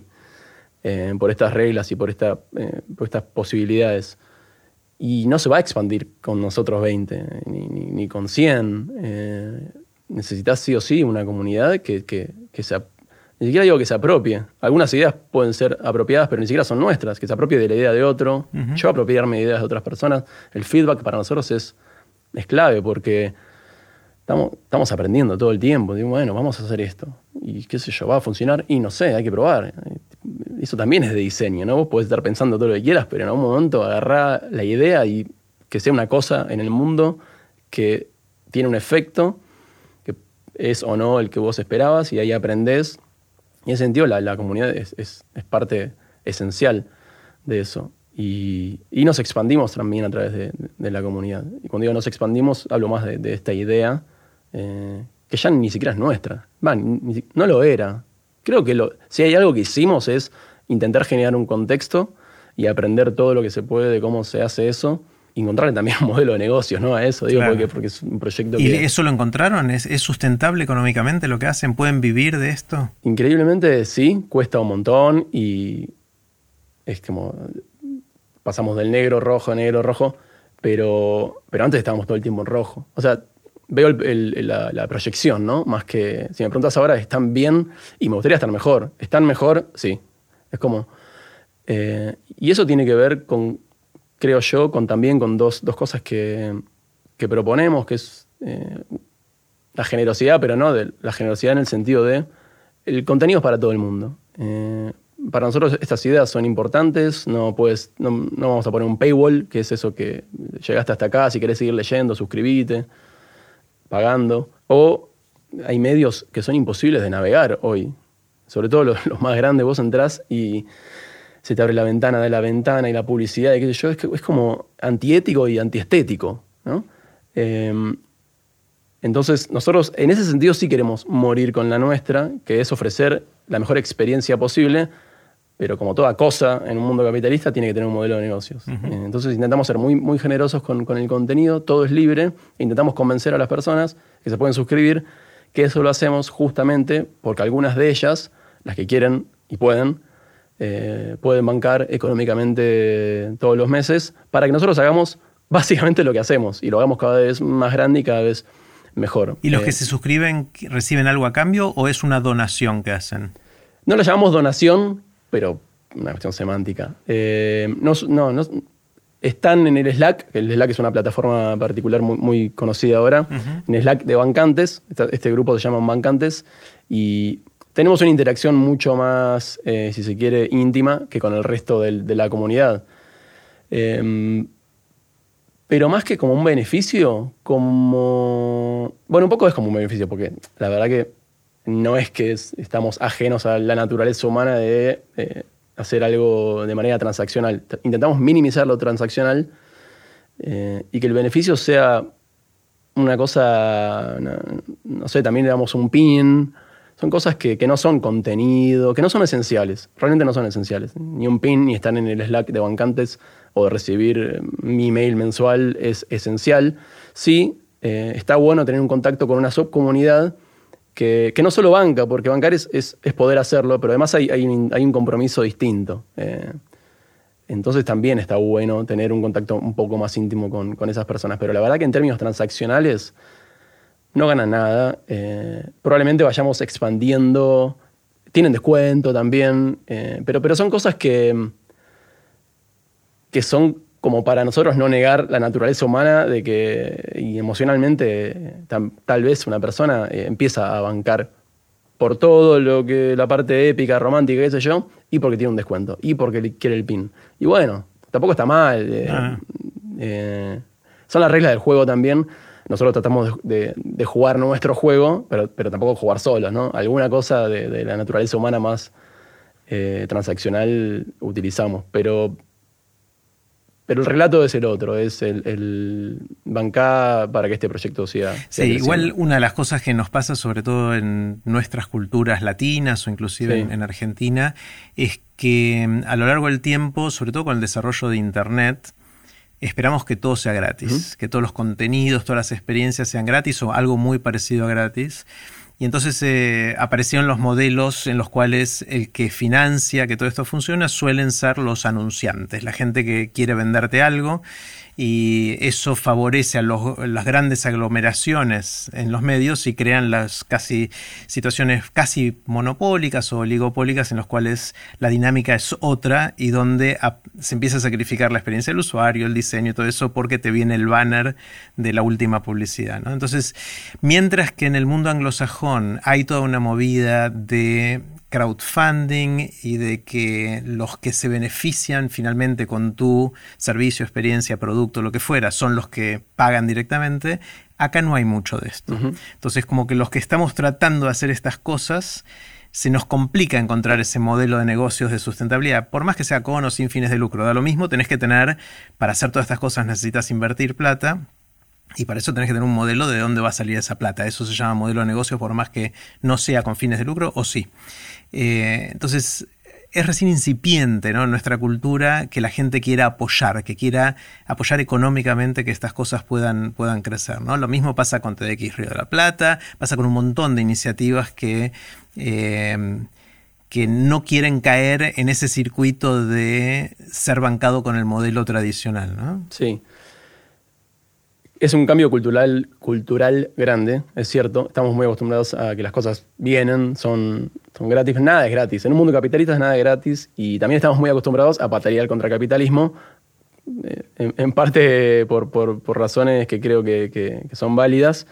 eh, por estas reglas y por, esta, eh, por, estas posibilidades. Y no se va a expandir con nosotros 20, ni, con 100. Eh, necesitas sí o sí una comunidad que, que, se... Ni siquiera digo que se apropie. Algunas ideas pueden ser apropiadas, pero ni siquiera son nuestras. Que se apropie de la idea de otro. Yo apropiarme de ideas de otras personas. El feedback para nosotros es, es clave porque Estamos, aprendiendo todo el tiempo. Digo, bueno, vamos a hacer esto. Y qué sé yo, va a funcionar. Y no sé, hay que probar. Eso también es de diseño, ¿no? Vos podés estar pensando todo lo que quieras, pero en algún momento agarrá la idea y que sea una cosa en el mundo que tiene un efecto, que es o no el que vos esperabas, y ahí aprendés. Y en ese sentido, la, comunidad es, parte esencial de eso. Y, nos expandimos también a través de, la comunidad. Y cuando digo nos expandimos, hablo más de esta idea eh, que ya ni siquiera es nuestra. no lo era. Creo que lo, si hay algo que hicimos es intentar generar un contexto y aprender todo lo que se puede de cómo se hace eso. Encontrarle también un modelo de negocios ¿no? a eso, digo, porque, es un proyecto ¿Y eso lo encontraron? ¿Es, sustentable económicamente lo que hacen? ¿Pueden vivir de esto? Increíblemente sí, cuesta un montón y es como pasamos del negro, rojo, negro, rojo, pero, pero antes estábamos todo el tiempo en rojo. O sea, veo la, proyección, ¿no? Más que, si me preguntas ahora, ¿están bien? Y me gustaría estar mejor. ¿Están mejor? Sí. Es como... Eh, y eso tiene que ver con, creo yo, con también con dos, cosas que, proponemos, que es eh, la generosidad, pero no la generosidad en el sentido de el contenido es para todo el mundo. Eh, para nosotros estas ideas son importantes, no, puedes, no, vamos a poner un paywall, que es eso que llegaste hasta acá, si querés seguir leyendo, suscribite pagando. O hay medios que son imposibles de navegar hoy. Sobre todo los, más grandes, vos entrás y se te abre la ventana de la ventana y la publicidad y qué sé yo. Es, es como antiético y antiestético. ¿no? Em, entonces, nosotros en ese sentido sí queremos morir con la nuestra, que es ofrecer la mejor experiencia posible pero como toda cosa en un mundo capitalista tiene que tener un modelo de negocios. Eh, entonces intentamos ser muy, muy generosos con, el contenido, todo es libre, e intentamos convencer a las personas que se pueden suscribir, que eso lo hacemos justamente porque algunas de ellas, las que quieren y pueden, eh, pueden bancar económicamente todos los meses para que nosotros hagamos básicamente lo que hacemos y lo hagamos cada vez más grande y cada vez mejor. ¿Y los que eh, se suscriben reciben algo a cambio o es una donación que hacen? No lo llamamos donación, pero una cuestión semántica. Eh, no, no, están en el Slack, que el Slack es una plataforma particular muy, conocida ahora, en el Slack de bancantes, este grupo se llama Bancantes, y tenemos una interacción mucho más, eh, si se quiere, íntima que con el resto de la comunidad. Em, pero más que como un beneficio, como... Bueno, un poco es como un beneficio, porque la verdad que no es que estamos ajenos a la naturaleza humana de hacer algo de manera transaccional. Intentamos minimizar lo transaccional eh, y que el beneficio sea una cosa, no, sé, también le damos un pin. Son cosas que, no son contenido, que no son esenciales. Realmente no son esenciales. Ni un pin, ni estar en el Slack de bancantes o de recibir mi email mensual es esencial. Sí, eh, está bueno tener un contacto con una subcomunidad que, que no solo banca, porque bancar es, es, poder hacerlo, pero además hay, hay, un, compromiso distinto. Eh, entonces también está bueno tener un contacto un poco más íntimo con, con, esas personas. Pero la verdad que en términos transaccionales no ganan nada. Eh, probablemente vayamos expandiendo. Tienen descuento también, pero, pero son cosas que, que son como para nosotros no negar la naturaleza humana de que y emocionalmente tal vez una persona eh, empieza a bancar por todo lo que la parte épica, romántica, qué sé yo, y porque tiene un descuento, y porque quiere el pin. Y bueno, tampoco está mal. Eh, ah. eh, son las reglas del juego también. Nosotros tratamos de, jugar nuestro juego, pero, pero, tampoco jugar solos, ¿no? Alguna cosa de, de la naturaleza humana más transaccional utilizamos, pero pero el relato es el otro, es el, el bancar para que este proyecto sea. Sí, igual una de las cosas que nos pasa, sobre todo en nuestras culturas latinas o inclusive en, Argentina, es que mm, a lo largo del tiempo, sobre todo con el desarrollo de Internet, esperamos que todo sea gratis, que todos los contenidos, todas las experiencias sean gratis o algo muy parecido a gratis. Y entonces eh, aparecieron los modelos en los cuales el que financia que todo esto funciona suelen ser los anunciantes, la gente que quiere venderte algo y eso favorece a las grandes aglomeraciones en los medios y crean las casi situaciones casi monopólicas o oligopólicas en las cuales la dinámica es otra y donde se empieza a sacrificar la experiencia del usuario, el diseño y todo eso porque te viene el banner de la última publicidad. Entonces, mientras que en el mundo anglosajón hay toda una movida de crowdfunding y de que los que se benefician finalmente con tu servicio, experiencia, producto, lo que fuera, son los que pagan directamente, acá no hay mucho de esto. Entonces, como que los que estamos tratando de hacer estas cosas, se nos complica encontrar ese modelo de negocios de sustentabilidad, por más que sea con o sin fines de lucro. Da lo mismo, tenés que tener, para hacer todas estas cosas necesitas invertir plata, y para eso tenés que tener un modelo de dónde va a salir esa plata. Eso se llama modelo de negocio, por más que no sea con fines de lucro, o sí. Eh, entonces, es recién incipiente ¿no? en nuestra cultura que la gente quiera apoyar, que quiera apoyar económicamente que estas cosas puedan, puedan crecer. ¿no? Lo mismo pasa con TDX Río de la Plata, pasa con un montón de iniciativas que, eh, que no quieren caer en ese circuito de ser bancado con el modelo tradicional. ¿no? Sí. Es un cambio cultural, cultural grande, es cierto. Estamos muy acostumbrados a que las cosas vienen, son, son gratis. Nada es gratis. En un mundo capitalista nada es gratis. Y también estamos muy acostumbrados a patalear contra el capitalismo, eh, en, parte por, razones que creo que, son válidas,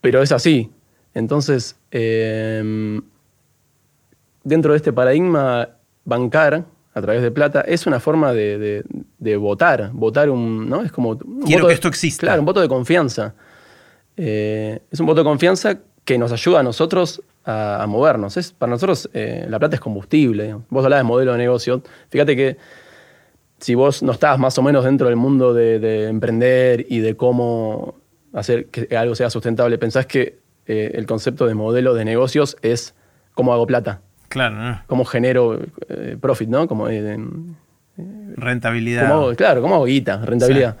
pero es así. Entonces, em, dentro de este paradigma, bancar a través de plata, es una forma de, votar, votar un, ¿no? Es como... Quiero que esto exista. Claro, un voto de confianza. Eh, es un voto de confianza que nos ayuda a nosotros a, movernos. Es, para nosotros eh, la plata es combustible. Vos hablabas de modelo de negocio. Fíjate que si vos no estás más o menos dentro del mundo de, emprender y de cómo hacer que algo sea sustentable, pensás que eh, el concepto de modelo de negocios es cómo hago plata. Claro. Cómo genero profit, ¿no? Como rentabilidad. claro, como guita, rentabilidad.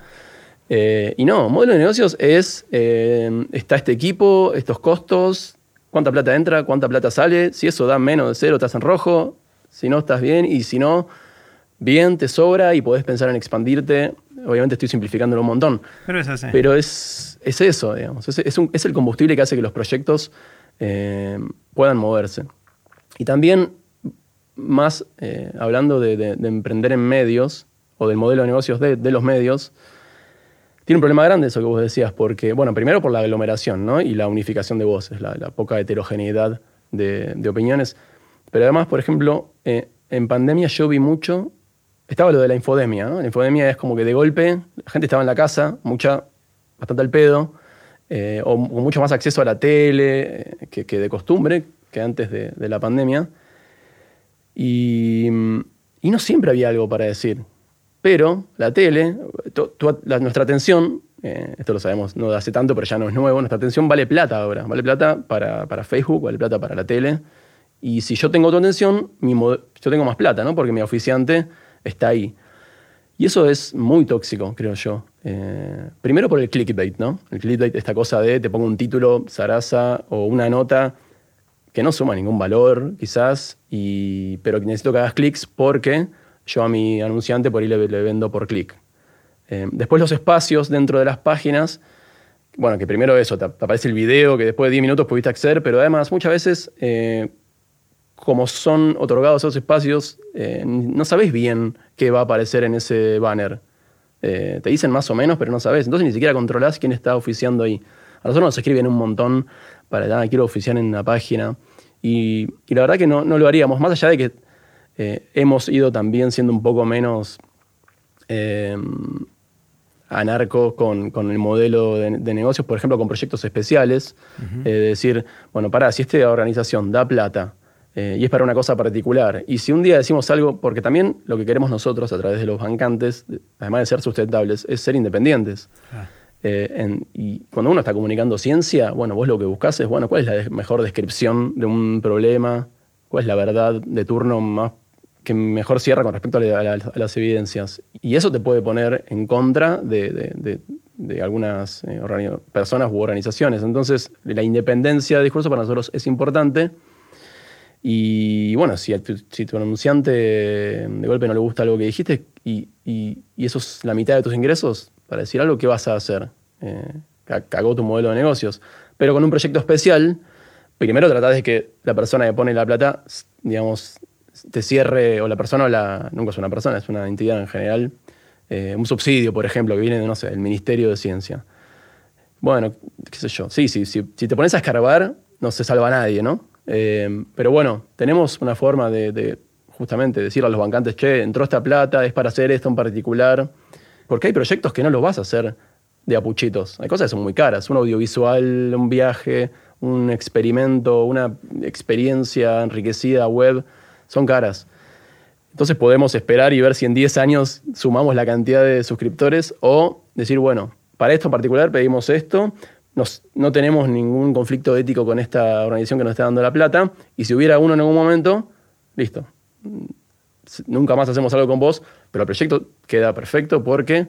Eh, y no, modelo de negocios es, eh, está este equipo, estos costos, cuánta plata entra, cuánta plata sale, si eso da menos de cero, estás en rojo, si no, estás bien, y si no, bien, te sobra y podés pensar en expandirte. Obviamente estoy simplificándolo un montón. Pero es así. Pero es, eso, digamos. Es, es, el combustible que hace que los proyectos puedan moverse. Y también, más eh, hablando de, emprender en medios o del modelo de negocios de, los medios, tiene un problema grande eso que vos decías, porque, bueno, primero por la aglomeración ¿no? y la unificación de voces, la, poca heterogeneidad de, opiniones, pero además, por ejemplo, eh, en pandemia yo vi mucho, estaba lo de la infodemia. La infodemia es como que de golpe la gente estaba en la casa, mucha, bastante al pedo, eh, o, mucho más acceso a la tele que, de costumbre, que antes de, la pandemia. Y, no siempre había algo para decir. Pero la tele, nuestra atención, eh, esto lo sabemos no hace tanto, pero ya no es nuevo, nuestra atención vale plata ahora. Vale plata para, Facebook, vale plata para la tele. Y si yo tengo tu atención, yo tengo más plata, ¿no? Porque mi oficiante está ahí. Y eso es muy tóxico, creo yo. Eh, primero por el clickbait, ¿no? El clickbait, esta cosa de te pongo un título, zaraza o una nota que no suma ningún valor, quizás, y, pero necesito que hagas clics porque yo a mi anunciante por ahí le, vendo por clic. Eh, después los espacios dentro de las páginas, bueno, que primero eso, te, aparece el video que después de 10 minutos pudiste acceder, pero además muchas veces, eh, como son otorgados esos espacios, eh, no sabes bien qué va a aparecer en ese banner. te dicen más o menos, pero no sabes. Entonces ni siquiera controlas quién está oficiando ahí. A nosotros nos escriben un montón para, ah, quiero oficiar en la página. Y, la verdad que no, no, lo haríamos, más allá de que eh, hemos ido también siendo un poco menos eh, anarcos con, el modelo de, negocios, por ejemplo, con proyectos especiales. Eh, decir, bueno, para, si esta organización da plata y es para una cosa particular, y si un día decimos algo, porque también lo que queremos nosotros a través de los bancantes, además de ser sustentables, es ser independientes. Ah. Y cuando uno está comunicando ciencia, bueno, vos lo que buscás es, bueno, ¿cuál es la mejor descripción de un problema? ¿Cuál es la verdad de turno más que mejor cierra con respecto a, las evidencias. Y eso te puede poner en contra de, algunas eh, personas u organizaciones. Entonces, la independencia de discurso para nosotros es importante. Y bueno, si, si tu anunciante de golpe no le gusta algo que dijiste y, eso es la mitad de tus ingresos, para decir algo, ¿qué vas a hacer? Eh, cagó tu modelo de negocios. Pero con un proyecto especial, primero tratás de que la persona que pone la plata, digamos, te cierre, o la persona, o la, nunca es una persona, es una entidad en general, eh, un subsidio, por ejemplo, que viene de, no sé, el Ministerio de Ciencia. Bueno, qué sé yo, sí, sí, sí si te pones a escarbar, no se salva nadie, ¿no? Eh, pero bueno, tenemos una forma de, justamente decirle a los bancantes, che, entró esta plata, es para hacer esto en particular, porque hay proyectos que no los vas a hacer de apuchitos. Hay cosas que son muy caras, un audiovisual, un viaje, un experimento, una experiencia enriquecida web son caras. Entonces podemos esperar y ver si en 10 años sumamos la cantidad de suscriptores o decir, bueno, para esto en particular pedimos esto, no tenemos ningún conflicto ético con esta organización que nos está dando la plata y si hubiera uno en algún momento, listo. Nunca más hacemos algo con vos, pero el proyecto queda perfecto porque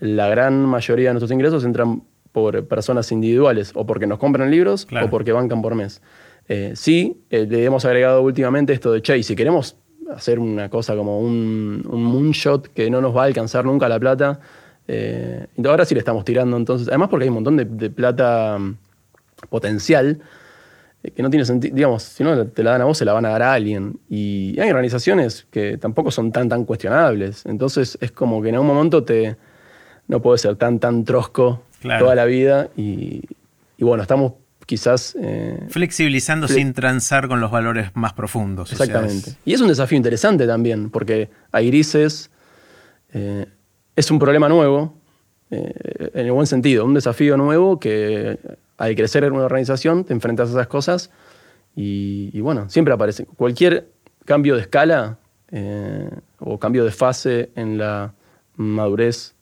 la gran mayoría de nuestros ingresos entran por personas individuales o porque nos compran libros o porque bancan por mes. Eh, sí, eh, le hemos agregado últimamente esto de, che, y si queremos hacer una cosa como un, moonshot que no nos va a alcanzar nunca la plata, eh, ahora sí le estamos tirando entonces, además porque hay un montón de, plata mm, potencial que no tiene sentido, digamos, si no te la dan a vos, se la van a dar a alguien. Y hay organizaciones que tampoco son tan, tan cuestionables. Entonces es como que en algún momento te, no puede ser tan, tan trosco toda la vida. Y, y bueno, estamos quizás... Eh, Flexibilizando sin transar con los valores más profundos. Exactamente. Y es un desafío interesante también, porque hay grises, eh, es un problema nuevo, eh, en el buen sentido, un desafío nuevo que al crecer en una organización te enfrentas a esas cosas y, bueno, siempre aparece. Cualquier cambio de escala o cambio de fase en la madurez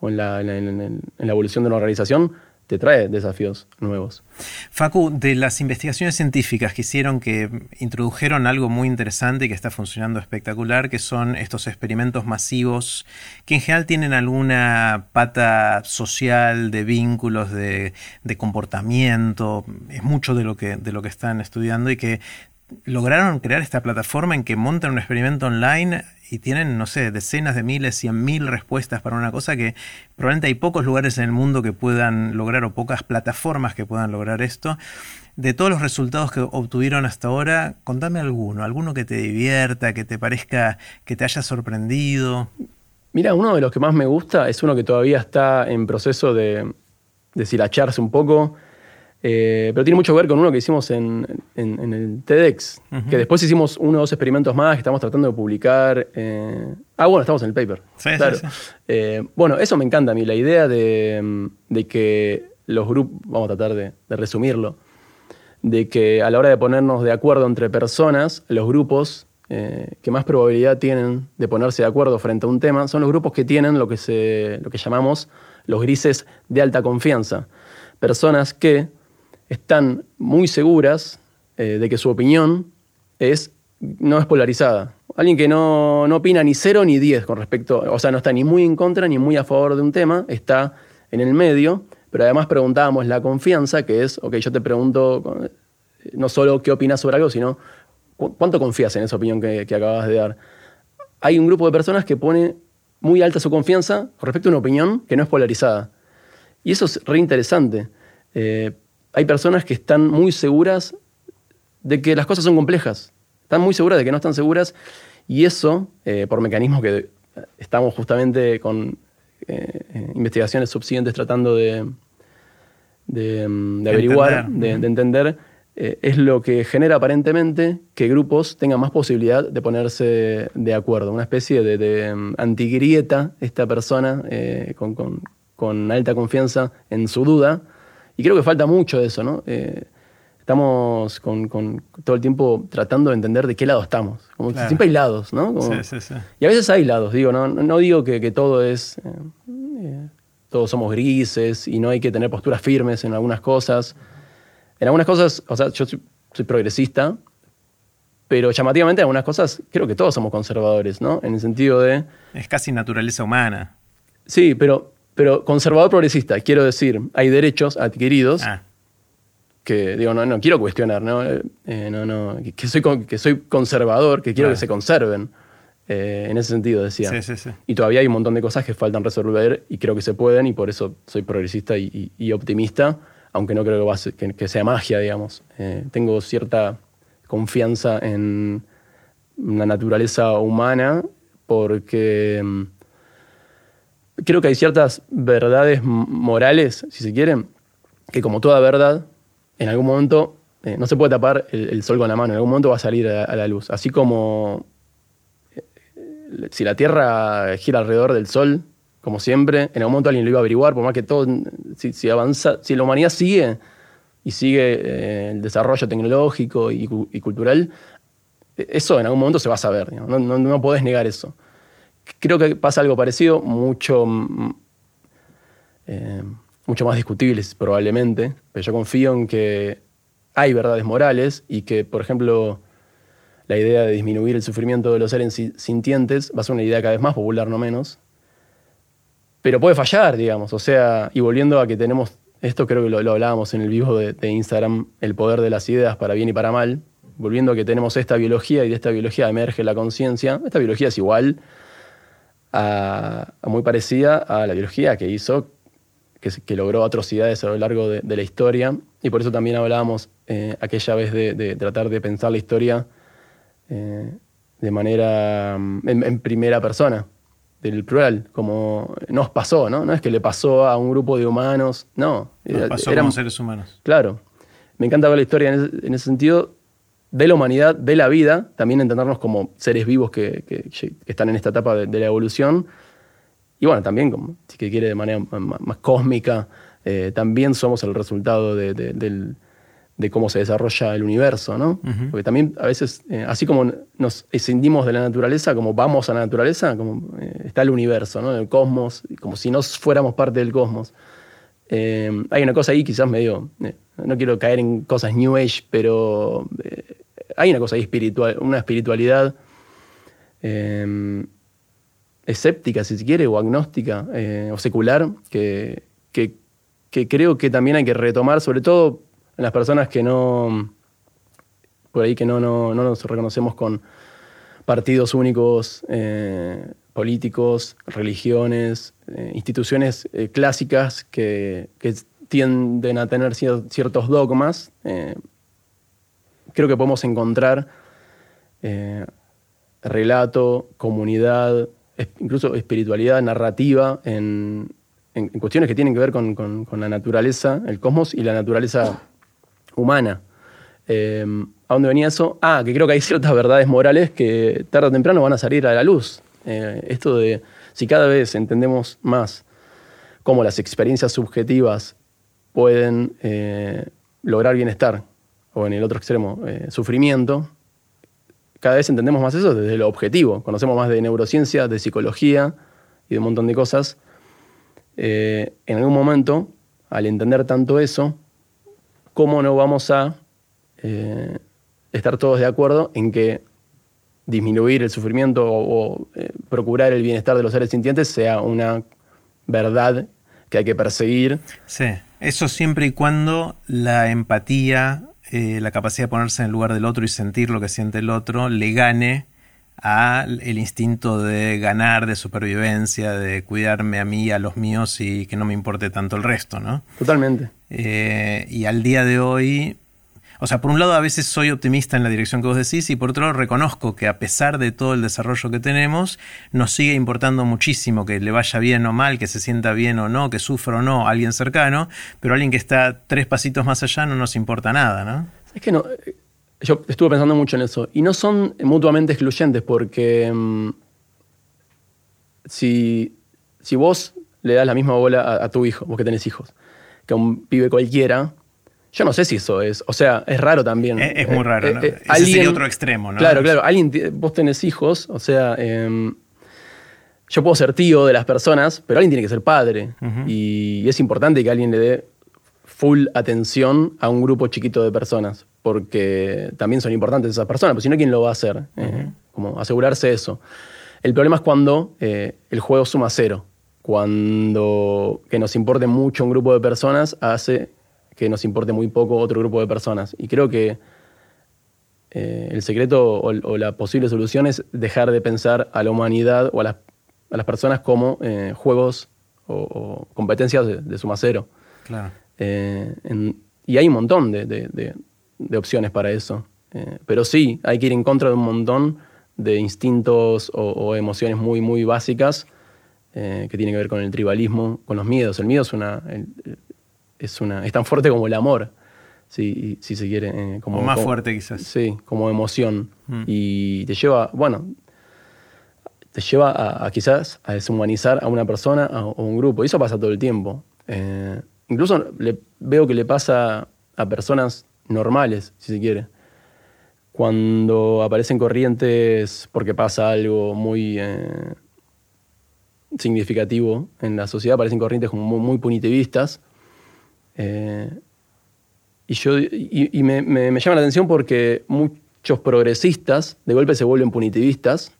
o en la, en la evolución de una organización te trae desafíos nuevos. Facu, de las investigaciones científicas que hicieron que introdujeron algo muy interesante y que está funcionando espectacular, que son estos experimentos masivos que en general tienen alguna pata social, de vínculos, de, de comportamiento, es mucho de lo, que, de lo que están estudiando y que lograron crear esta plataforma en que montan un experimento online y tienen, no sé, decenas de miles, cien mil respuestas para una cosa que probablemente hay pocos lugares en el mundo que puedan lograr o pocas plataformas que puedan lograr esto. De todos los resultados que obtuvieron hasta ahora, contame alguno, alguno que te divierta, que te parezca que te haya sorprendido. Mira, uno de los que más me gusta es uno que todavía está en proceso de deshilacharse un poco, eh, pero tiene mucho que ver con uno que hicimos en, el TEDx, que después hicimos uno o dos experimentos más que estamos tratando de publicar. Eh, ah, bueno, estamos en el paper. Sí, claro. Eh, bueno, eso me encanta a mí, la idea de, que los grupos, vamos a tratar de, resumirlo, de que a la hora de ponernos de acuerdo entre personas, los grupos que más probabilidad tienen de ponerse de acuerdo frente a un tema son los grupos que tienen lo que, se, lo que llamamos los grises de alta confianza. Personas que están muy seguras eh, de que su opinión es no es polarizada. Alguien que no, no opina ni cero ni diez con respecto, o sea, no está ni muy en contra ni muy a favor de un tema, está en el medio, pero además preguntábamos la confianza, que es, ok, yo te pregunto no solo qué opinas sobre algo, sino cuánto confías en esa opinión que, acabas de dar. Hay un grupo de personas que pone muy alta su confianza con respecto a una opinión que no es polarizada. Y eso es re interesante. Eh, hay personas que están muy seguras de que las cosas son complejas. Están muy seguras de que no están seguras. Y eso, eh, por mecanismos que estamos justamente con eh, investigaciones subsiguientes tratando de, mm, averiguar, de, entender, eh, es lo que genera aparentemente que grupos tengan más posibilidad de ponerse de acuerdo. Una especie de, mm, antigrieta, esta persona eh, con, alta confianza en su duda. Y creo que falta mucho de eso, ¿no? estamos con, todo el tiempo tratando de entender de qué lado estamos. Como siempre hay lados, ¿no? sí, sí, sí. Y a veces hay lados, digo, no, no digo que, todo es. Eh, eh, todos somos grises y no hay que tener posturas firmes en algunas cosas. En algunas cosas, o sea, yo soy, progresista, pero llamativamente en algunas cosas creo que todos somos conservadores, ¿no? En el sentido de... Es casi naturaleza humana. Sí, pero, pero conservador progresista, quiero decir, hay derechos adquiridos ah que digo, no, no quiero cuestionar, ¿no? Eh, no, no que, soy, que soy conservador, que quiero que se conserven. Eh, en ese sentido, decía. Sí, sí, sí. Y todavía hay un montón de cosas que faltan resolver y creo que se pueden y por eso soy progresista y, optimista, aunque no creo que, que, sea magia, digamos. Eh, tengo cierta confianza en la naturaleza humana porque mm, creo que hay ciertas verdades morales, si se quieren, que como toda verdad en algún momento eh, no se puede tapar el, sol con la mano, en algún momento va a salir a, la luz. Así como eh, si la Tierra gira alrededor del Sol, como siempre, en algún momento alguien lo iba a averiguar, por más que todo, si, avanza, si la humanidad sigue y sigue eh, el desarrollo tecnológico y, cultural, eso en algún momento se va a saber, no, no, podés negar eso. Creo que pasa algo parecido, mucho... Mm, mucho más discutibles probablemente, pero yo confío en que hay verdades morales y que, por ejemplo, la idea de disminuir el sufrimiento de los seres sintientes va a ser una idea cada vez más popular, no menos. Pero puede fallar, digamos. O sea, y volviendo a que tenemos, esto creo que lo, hablábamos en el vivo de, Instagram, el poder de las ideas para bien y para mal. Volviendo a que tenemos esta biología y de esta biología emerge la conciencia. Esta biología es igual a, muy parecida a la biología que hizo que, logró atrocidades a lo largo de, la historia. Y por eso también hablábamos eh, aquella vez de, tratar de pensar la historia eh, de manera mm, en, primera persona, del plural, como nos pasó, ¿no? No es que le pasó a un grupo de humanos, no. Nos pasó éramos, seres humanos. Claro. Me encanta ver la historia en ese, sentido de la humanidad, de la vida, también entendernos como seres vivos que, están en esta etapa de, la evolución y bueno, también, como, si que quiere de manera más, cósmica, eh, también somos el resultado de, cómo se desarrolla el universo, ¿no? Porque también a veces, eh, así como nos escindimos de la naturaleza, como vamos a la naturaleza, como eh, está el universo, ¿no? El cosmos, como si no fuéramos parte del cosmos. hay una cosa ahí quizás medio, no quiero caer en cosas New Age, pero hay una cosa ahí una espiritualidad escéptica, si se quiere, o agnóstica, eh, o secular, que, creo que también hay que retomar, sobre todo en las personas que no, por ahí que no, no, nos reconocemos con partidos únicos, eh, políticos, religiones, eh, instituciones clásicas que, tienden a tener ciertos dogmas. Creo que podemos encontrar relato, comunidad, incluso espiritualidad narrativa en, cuestiones que tienen que ver con, la naturaleza, el cosmos y la naturaleza humana. Em, ¿A dónde venía eso? Ah, que creo que hay ciertas verdades morales que tarde o temprano van a salir a la luz. Eh, esto de si cada vez entendemos más cómo las experiencias subjetivas pueden eh, lograr bienestar, o en el otro extremo, eh, sufrimiento, cada vez entendemos más eso desde lo objetivo. Conocemos más de neurociencia, de psicología y de un montón de cosas. Eh, en algún momento, al entender tanto eso, ¿cómo no vamos a eh, estar todos de acuerdo en que disminuir el sufrimiento o, procurar el bienestar de los seres sintientes sea una verdad que hay que perseguir. Sí, eso siempre y cuando la empatía, eh, la capacidad de ponerse en el lugar del otro y sentir lo que siente el otro, le gane al el instinto de ganar, de supervivencia, de cuidarme a mí, a los míos y que no me importe tanto el resto, ¿no? Totalmente. Eh, y al día de hoy, o sea, por un lado a veces soy optimista en la dirección que vos decís y por otro lado reconozco que a pesar de todo el desarrollo que tenemos, nos sigue importando muchísimo que le vaya bien o mal, que se sienta bien o no, que sufra o no a alguien cercano, pero alguien que está tres pasitos más allá no nos importa nada, ¿no? Es que no, yo estuve pensando mucho en eso. Y no son mutuamente excluyentes porque mm, si, si, vos le das la misma bola a, tu hijo, vos que tenés hijos, que a un pibe cualquiera, yo no sé si eso es. O sea, es raro también. Es, muy raro, eh, ¿no? Eh, Ese sería otro extremo, ¿no? Claro, claro. Alguien, vos tenés hijos, o sea, em, yo puedo ser tío de las personas, pero alguien tiene que ser padre. Y es importante que alguien le dé full atención a un grupo chiquito de personas porque también son importantes esas personas, pues si no, ¿quién lo va a hacer? Eh, como asegurarse eso. El problema es cuando eh, el juego suma cero, cuando que nos importe mucho un grupo de personas hace que nos importe muy poco otro grupo de personas. Y creo que eh, el secreto o, la posible solución es dejar de pensar a la humanidad o a las, personas como juegos o, competencias de, suma cero. Claro. y hay un montón de, de opciones para eso. Eh, pero sí, hay que ir en contra de un montón de instintos o, emociones muy, muy básicas eh, que tienen que ver con el tribalismo, con los miedos. El miedo es una. Es, una, es tan fuerte como el amor, si, si se quiere. Eh, como, o más fuerte quizás. Sí, como emoción. Mm. Y te lleva, bueno, te lleva a, quizás a deshumanizar a una persona o un grupo. Y eso pasa todo el tiempo. incluso le, veo que le pasa a personas normales, si se quiere. Cuando aparecen corrientes porque pasa algo muy eh, significativo en la sociedad, aparecen corrientes como muy, punitivistas. Eh, y, yo, y, me, llama la atención porque muchos progresistas de golpe se vuelven punitivistas.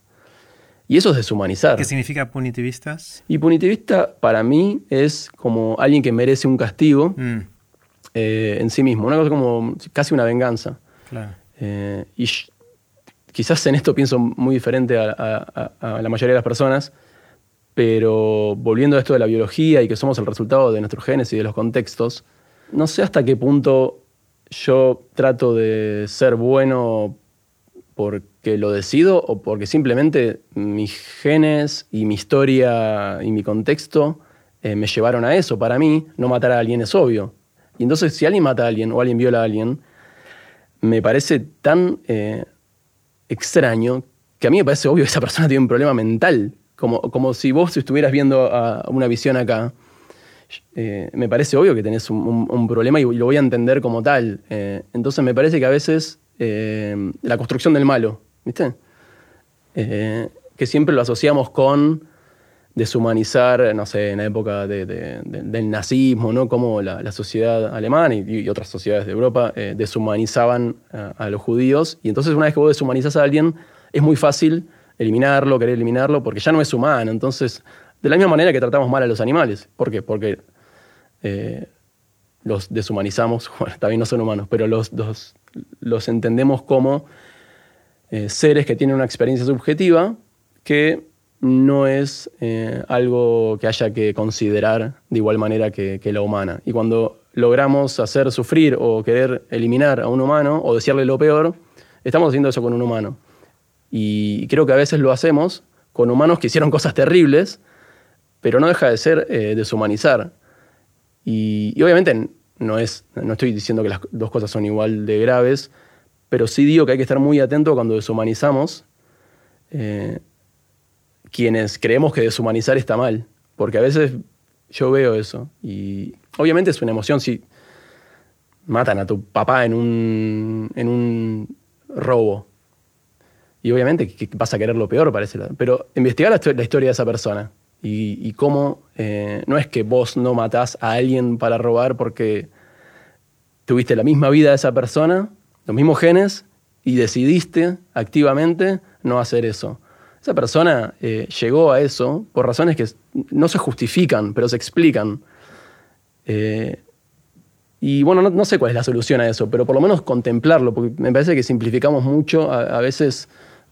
Y eso es deshumanizar. ¿Qué significa punitivistas? Y punitivista para mí es como alguien que merece un castigo. Mm. Eh, en sí mismo, una cosa como casi una venganza. Eh, y quizás en esto pienso muy diferente a, la mayoría de las personas, pero volviendo a esto de la biología y que somos el resultado de nuestros genes y de los contextos, no sé hasta qué punto yo trato de ser bueno porque lo decido o porque simplemente mis genes y mi historia y mi contexto eh, me llevaron a eso. Para mí, no matar a alguien es obvio. Y entonces, si alguien mata a alguien o alguien viola a alguien, me parece tan eh, extraño que a mí me parece obvio que esa persona tiene un problema mental. Como, como si vos estuvieras viendo una visión acá. Eh, me parece obvio que tenés un, problema y lo voy a entender como tal. Eh, entonces me parece que a veces la construcción del malo, ¿viste? que siempre lo asociamos con deshumanizar, no sé, en la época del nazismo, ¿no? Cómo la, sociedad alemana y, otras sociedades de Europa eh, deshumanizaban a, los judíos. Y entonces una vez que vos deshumanizas a alguien, es muy fácil eliminarlo, querer eliminarlo, porque ya no es humano. Entonces, de la misma manera que tratamos mal a los animales. ¿Por qué? Porque eh, los deshumanizamos, bueno, también no son humanos, pero los, los, entendemos como eh, seres que tienen una experiencia subjetiva que no es eh, algo que haya que considerar de igual manera que, la humana. Y cuando logramos hacer sufrir o querer eliminar a un humano o decirle lo peor, estamos haciendo eso con un humano. Y creo que a veces lo hacemos con humanos que hicieron cosas terribles, pero no deja de ser eh, deshumanizar. Y, obviamente no, es, no estoy diciendo que las dos cosas son igual de graves, pero sí digo que hay que estar muy atento cuando deshumanizamos. Eh, quienes creemos que deshumanizar está mal, porque a veces yo veo eso y obviamente es una emoción si matan a tu papá en un, en un robo. Y obviamente que vas a querer lo peor, parece. Pero investigar la, historia de esa persona y, cómo eh, no es que vos no matás a alguien para robar porque tuviste la misma vida de esa persona, los mismos genes, y decidiste activamente no hacer eso. Esa persona eh, llegó a eso por razones que no se justifican, pero se explican. Eh, y bueno, no, sé cuál es la solución a eso, pero por lo menos contemplarlo, porque me parece que simplificamos mucho. A, veces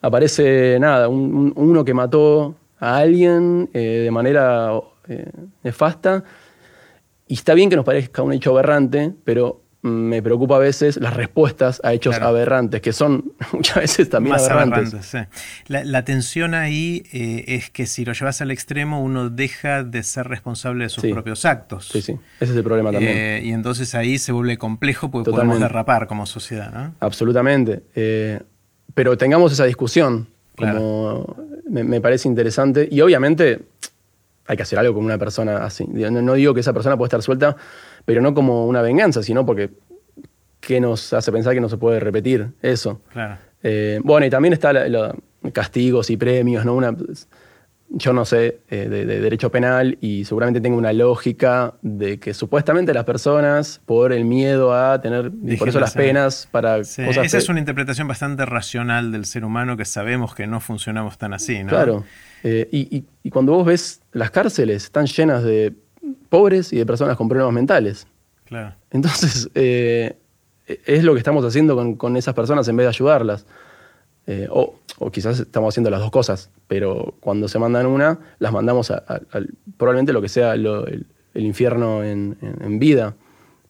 aparece nada, uno que mató a alguien eh, de manera nefasta. Y está bien que nos parezca un hecho aberrante, pero me preocupa a veces las respuestas a hechos aberrantes, que son muchas veces también aberrantes. la, tensión ahí eh, es que si lo llevas al extremo, uno deja de ser responsable de sus propios actos. Sí, sí, ese es el problema también. Eh, y entonces ahí se vuelve complejo porque podemos derrapar como sociedad, ¿no? Absolutamente. Eh, pero tengamos esa discusión, como me, parece interesante. Y obviamente hay que hacer algo con una persona así. no digo que esa persona puede estar suelta pero no como una venganza, sino porque ¿qué nos hace pensar que no se puede repetir eso? Claro. Eh, bueno, y también está los castigos y premios, ¿no? Una, yo no sé eh, de, derecho penal y seguramente tengo una lógica de que supuestamente las personas, por el miedo a tener, y por eso las penas para sí, Esa es una interpretación bastante racional del ser humano que sabemos que no funcionamos tan así, ¿no? Claro. Eh, y cuando vos ves las cárceles, están llenas de pobres y de personas con problemas mentales. Claro. Entonces, eh, es lo que estamos haciendo con, esas personas en vez de ayudarlas. Eh, o, quizás estamos haciendo las dos cosas, pero cuando se mandan una, las mandamos a, probablemente lo que sea el, infierno en, vida.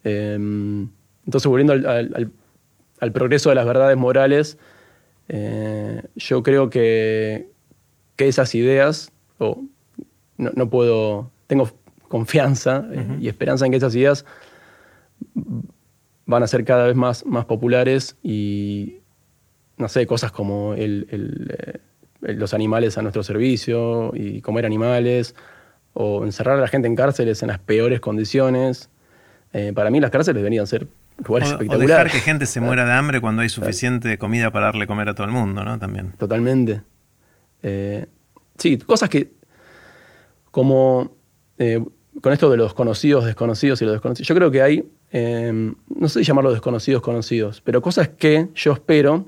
Em, entonces, volviendo al, progreso de las verdades morales, eh, yo creo que, que esas ideas, o no, no, puedo, tengo confianza eh, y esperanza en que esas ideas van a ser cada vez más, más populares y, no sé, cosas como el, eh, los animales a nuestro servicio y comer animales, o encerrar a la gente en cárceles en las peores condiciones. Eh, para mí las cárceles deberían ser lugares espectaculares. O dejar que gente se muera de hambre cuando hay suficiente comida para darle comer a todo el mundo, ¿no? También. Totalmente. sí, cosas que como con esto de los conocidos, desconocidos y los desconocidos, yo creo que hay, no sé si llamarlos desconocidos, conocidos, pero cosas que yo espero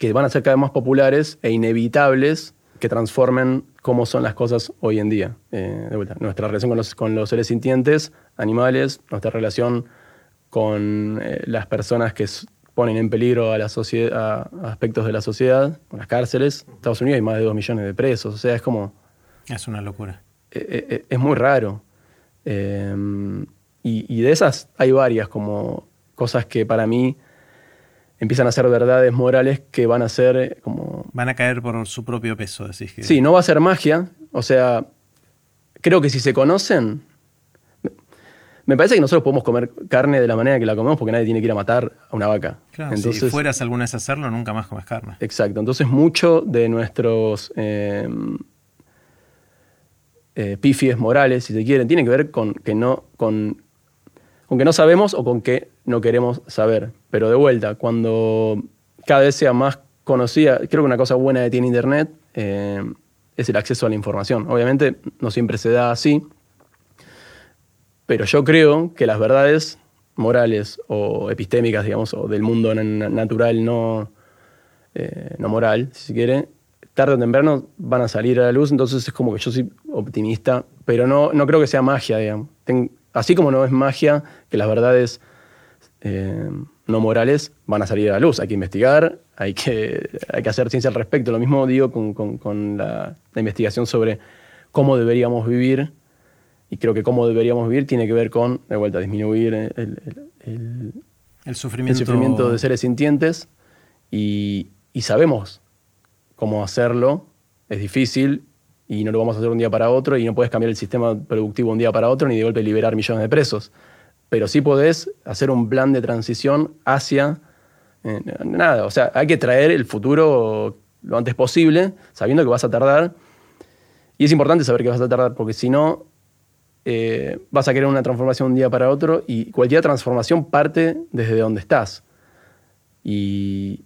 que van a ser cada vez más populares e inevitables que transformen cómo son las cosas hoy en día. Eh, de vuelta, nuestra relación con los, seres sintientes, animales, nuestra relación con eh, las personas que ponen en peligro a, la sociedad, a aspectos de la sociedad, las cárceles. En Estados Unidos hay más de dos millones de presos, o sea, es como... Es una locura. Eh, es muy raro. Y, de esas hay varias, como cosas que para mí empiezan a ser verdades morales que van a ser eh, como... Van a caer por su propio peso, decís que... Sí, no va a ser magia. O sea, creo que si se conocen... Me parece que nosotros podemos comer carne de la manera que la comemos porque nadie tiene que ir a matar a una vaca. Claro, Entonces, si fueras alguna vez a hacerlo, nunca más comes carne. Exacto. Entonces, mucho de nuestros... Em, eh, pifies morales, si se quieren, tienen que ver con que no, con, con que no sabemos o con que no queremos saber. Pero de vuelta, cuando cada vez sea más conocida, creo que una cosa buena que tiene Internet eh, es el acceso a la información. Obviamente no siempre se da así, pero yo creo que las verdades morales o epistémicas, digamos, o del mundo natural no, eh, no moral, si se quiere, tarde o temprano van a salir a la luz, entonces es como que yo soy optimista, pero no, no creo que sea magia, digamos. así como no es magia que las verdades eh, no morales van a salir a la luz, hay que investigar, hay que, hay que hacer ciencia al respecto. Lo mismo digo con, la, investigación sobre cómo deberíamos vivir, y creo que cómo deberíamos vivir tiene que ver con, de vuelta, disminuir el, sufrimiento. sufrimiento. de seres sintientes, y, y sabemos cómo hacerlo, es difícil y no lo vamos a hacer un día para otro y no puedes cambiar el sistema productivo un día para otro ni de golpe liberar millones de presos. Pero sí podés hacer un plan de transición hacia eh, nada. O sea, hay que traer el futuro lo antes posible, sabiendo que vas a tardar. Y es importante saber que vas a tardar, porque si no, eh, vas a querer una transformación un día para otro y cualquier transformación parte desde donde estás. Y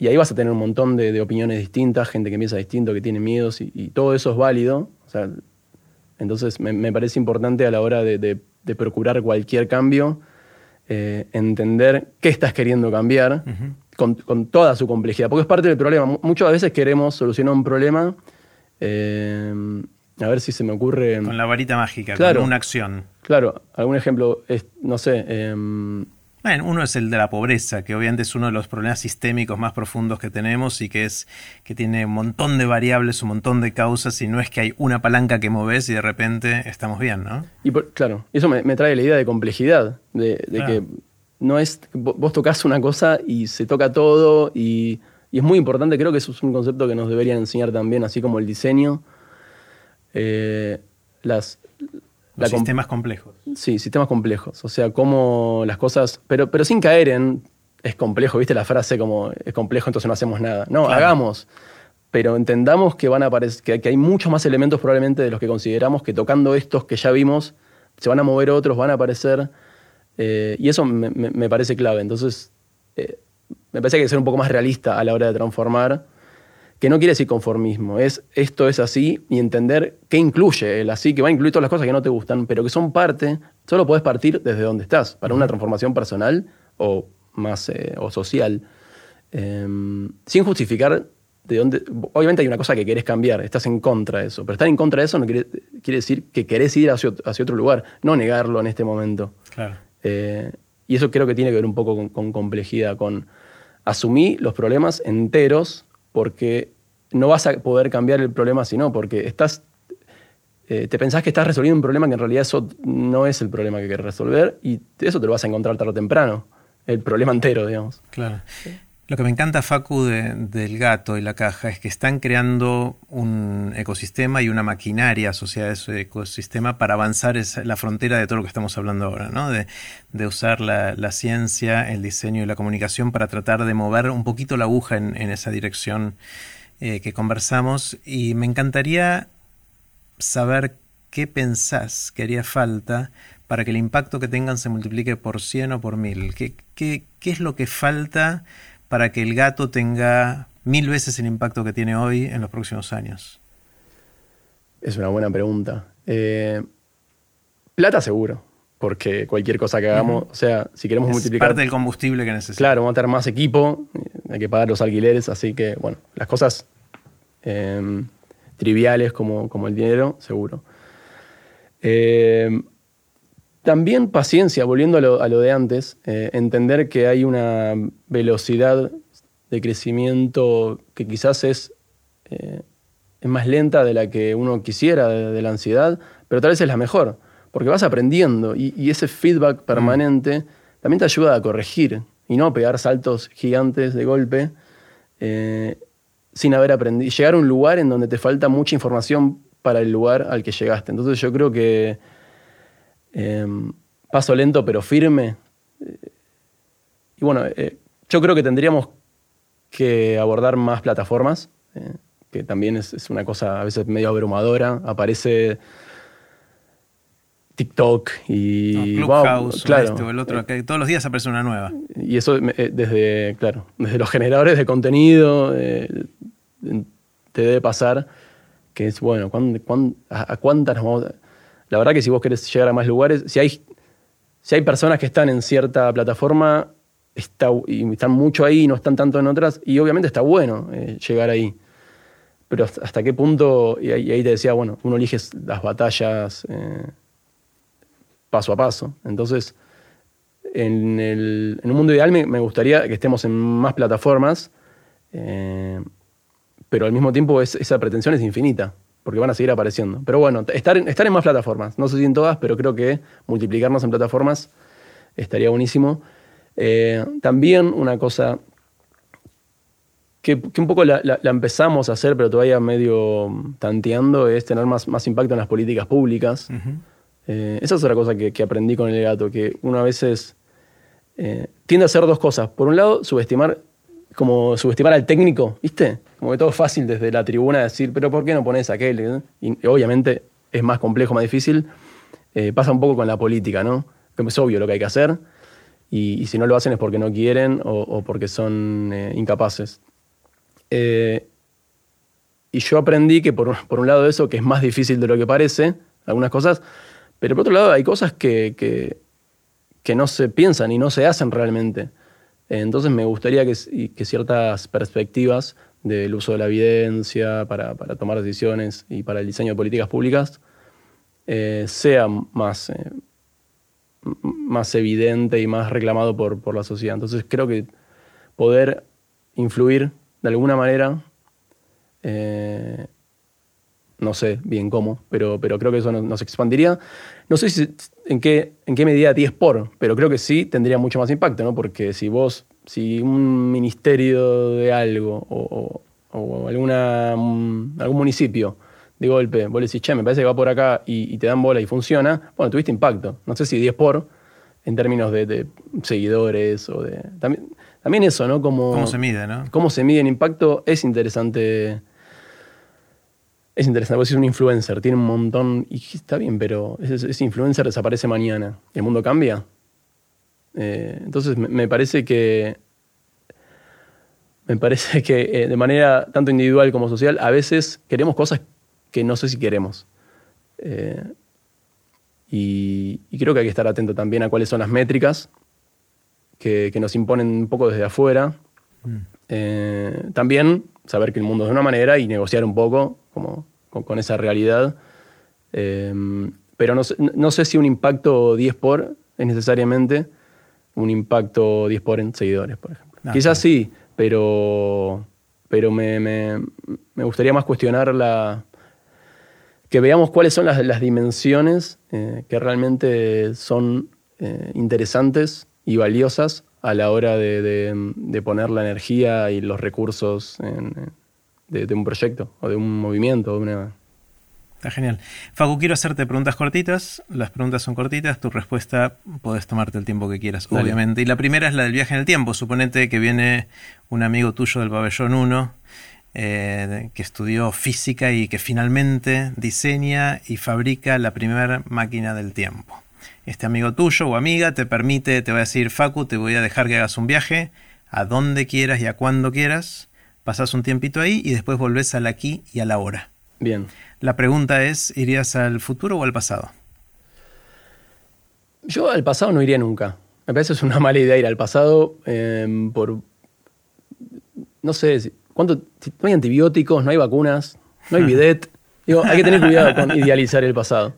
ahí vas a tener un montón de, opiniones distintas, gente que piensa distinto, que tiene miedos, y, todo eso es válido. entonces me, parece importante a la hora de, procurar cualquier cambio, eh, entender qué estás queriendo cambiar, con, toda su complejidad, porque es parte del problema. Muchas veces queremos solucionar un problema. Eh, a ver si se me ocurre. Con la varita mágica, con una acción. Claro, algún ejemplo, es, no sé. Em, bueno, uno es el de la pobreza, que obviamente es uno de los problemas sistémicos más profundos que tenemos y que es que tiene un montón de variables, un montón de causas y no es que hay una palanca que moves y de repente estamos bien, ¿no? Y claro, eso me, trae la idea de complejidad, de, que no es vos tocas una cosa y se toca todo y, es muy importante, creo que eso es un concepto que nos deberían enseñar también, así como el diseño. Eh, las, los sistemas complejos. Sí, sistemas complejos. O sea, cómo las cosas. Pero, pero sin caer en. Es complejo, ¿viste la frase como es complejo, entonces no hacemos nada? No, hagamos. Pero entendamos que van a aparecer, que, hay muchos más elementos probablemente de los que consideramos que tocando estos que ya vimos, se van a mover otros, van a aparecer. Eh, y eso me, parece clave. Entonces, eh, me parece que hay que ser un poco más realista a la hora de transformar que no quiere decir conformismo, es esto es así y entender qué incluye el así, que va a incluir todas las cosas que no te gustan, pero que son parte, solo puedes partir desde donde estás, para una transformación personal o más eh, o social, em, sin justificar de dónde... Obviamente hay una cosa que querés cambiar, estás en contra de eso, pero estar en contra de eso no quiere, decir que querés ir hacia, otro lugar, no negarlo en este momento. Claro. Eh, y eso creo que tiene que ver un poco con, con complejidad, con asumir los problemas enteros porque no vas a poder cambiar el problema si no, porque estás, eh, te pensás que estás resolviendo un problema que en realidad eso no es el problema que quieres resolver y eso te lo vas a encontrar tarde o temprano, el problema entero, digamos. Claro. Lo que me encanta, Facu, del gato y la caja es que están creando un ecosistema y una maquinaria asociada a ese ecosistema para avanzar la frontera de todo lo que estamos hablando ahora, ¿no? De, usar la, ciencia, el diseño y la comunicación para tratar de mover un poquito la aguja en, esa dirección eh, que conversamos. Y me encantaría saber qué pensás que haría falta para que el impacto que tengan se multiplique por 100 o por 1000. ¿Qué, es lo que falta? Para que el gato tenga mil veces el impacto que tiene hoy en los próximos años? Es una buena pregunta. Eh, plata seguro, porque cualquier cosa que hagamos, o sea, si queremos es multiplicar... parte del combustible que necesitamos. Claro, vamos a tener más equipo, hay que pagar los alquileres, así que, bueno, las cosas eh, triviales como, como, el dinero, seguro. Eh, también paciencia, volviendo a lo, de antes, eh, entender que hay una velocidad de crecimiento que quizás es, eh, es más lenta de la que uno quisiera, de, la ansiedad, pero tal vez es la mejor, porque vas aprendiendo y, ese feedback permanente también te ayuda a corregir y no pegar saltos gigantes de golpe eh, sin haber aprendido. Llegar a un lugar en donde te falta mucha información para el lugar al que llegaste. Entonces yo creo que Em, paso lento pero firme. y bueno, eh, yo creo que tendríamos que abordar más plataformas, eh, que también es, una cosa a veces medio abrumadora. Aparece TikTok y Clubhouse, claro, este o el otro, que todos los días aparece una nueva. Y eso eh, desde, claro, desde los generadores de contenido te debe pasar que es, bueno, a, cuántas nos vamos a la verdad que si vos querés llegar a más lugares, si hay, si hay personas que están en cierta plataforma y están mucho ahí y no están tanto en otras, y obviamente está bueno eh, llegar ahí. Pero hasta, qué punto, y ahí, te decía, bueno, uno elige las batallas eh, paso a paso. Entonces, en, el, un mundo ideal me, gustaría que estemos en más plataformas, eh, pero al mismo tiempo esa pretensión es infinita porque van a seguir apareciendo. Pero bueno, estar en, estar en más plataformas. No sé si en todas, pero creo que multiplicarnos en plataformas estaría buenísimo. Eh, también una cosa que, un poco la, empezamos a hacer, pero todavía medio tanteando, es tener más, más impacto en las políticas públicas. Eh, esa es otra cosa que, aprendí con el gato, que uno a veces eh, tiende a hacer dos cosas. Por un lado, subestimar como subestimar al técnico, ¿viste? Como que todo es fácil desde la tribuna decir, pero ¿por qué no pones aquel? Y obviamente es más complejo, más difícil. Eh, pasa un poco con la política, ¿no? Es obvio lo que hay que hacer. Y, si no lo hacen es porque no quieren o, porque son eh, incapaces. Eh, y yo aprendí que por, un lado eso, que es más difícil de lo que parece, algunas cosas, pero por otro lado hay cosas que, que no se piensan y no se hacen realmente. Entonces me gustaría que, ciertas perspectivas del uso de la evidencia para, tomar decisiones y para el diseño de políticas públicas eh, sea más, eh, más evidente y más reclamado por, la sociedad. Entonces creo que poder influir de alguna manera, eh, no sé bien cómo, pero, pero creo que eso nos, expandiría. No sé si, en, qué, en qué medida 10 por, pero creo que sí tendría mucho más impacto, ¿no? Porque si vos, si un ministerio de algo o, alguna, algún municipio de golpe, vos le decís, che, me parece que va por acá y, te dan bola y funciona, bueno, tuviste impacto. No sé si 10 por en términos de, seguidores o de... También, también eso, ¿no? Como, ¿Cómo se mide, no? Cómo se mide el impacto es interesante. Es interesante, porque es un influencer, tiene un montón, y está bien, pero ese, influencer desaparece mañana. ¿El mundo cambia? Eh, entonces me, parece que me parece que eh, de manera tanto individual como social, a veces queremos cosas que no sé si queremos. Eh, y, creo que hay que estar atento también a cuáles son las métricas que, nos imponen un poco desde afuera. Mm. También saber que el mundo es de una manera y negociar un poco como, con, esa realidad. Eh, pero no, sé si un impacto 10 por es necesariamente un impacto 10 por en seguidores, por ejemplo. Ah, Quizás sí, pero, pero me gustaría más cuestionar la, que veamos cuáles son las, dimensiones eh, que realmente son eh, interesantes y valiosas a la hora de, poner la energía y los recursos de, un proyecto o de un movimiento. De una... Está genial. Facu, quiero hacerte preguntas cortitas. Las preguntas son cortitas. Tu respuesta puedes tomarte el tiempo que quieras, obviamente. Y la primera es la del viaje en el tiempo. Suponete que viene un amigo tuyo del pabellón 1 eh, que estudió física y que finalmente diseña y fabrica la primera máquina del tiempo. Este amigo tuyo o amiga te permite, te va a decir, Facu, te voy a dejar que hagas un viaje a donde quieras y a cuando quieras, pasas un tiempito ahí y después volvés al aquí y a la hora. Bien. La pregunta es, ¿irías al futuro o al pasado? Yo al pasado no iría nunca. Me parece que es una mala idea ir al pasado eh, por... No sé, ¿Cuánto, no hay antibióticos, no hay vacunas, no hay bidet. Digo, hay que tener cuidado con idealizar el pasado.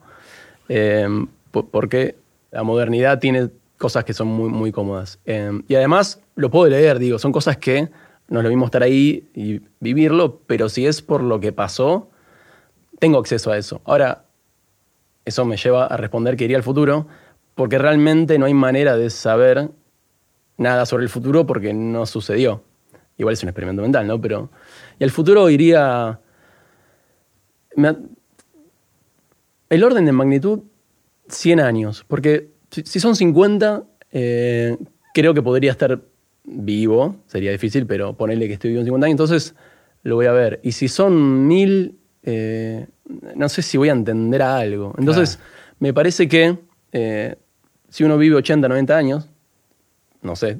Em, porque la modernidad tiene cosas que son muy, muy cómodas. Em, y además lo puedo leer, digo, son cosas que no es lo mismo estar ahí y vivirlo, pero si es por lo que pasó, tengo acceso a eso. Ahora, eso me lleva a responder que iría al futuro, porque realmente no hay manera de saber nada sobre el futuro porque no sucedió. Igual es un experimento mental, ¿no? Pero. Y al futuro iría. el orden de magnitud, 100 años. Porque si, son 50, eh, creo que podría estar vivo. Sería difícil, pero ponerle que estoy vivo en 50 años. Entonces lo voy a ver. Y si son 1000, eh, no sé si voy a entender a algo. Entonces, me parece que eh, si uno vive 80, 90 años, no sé,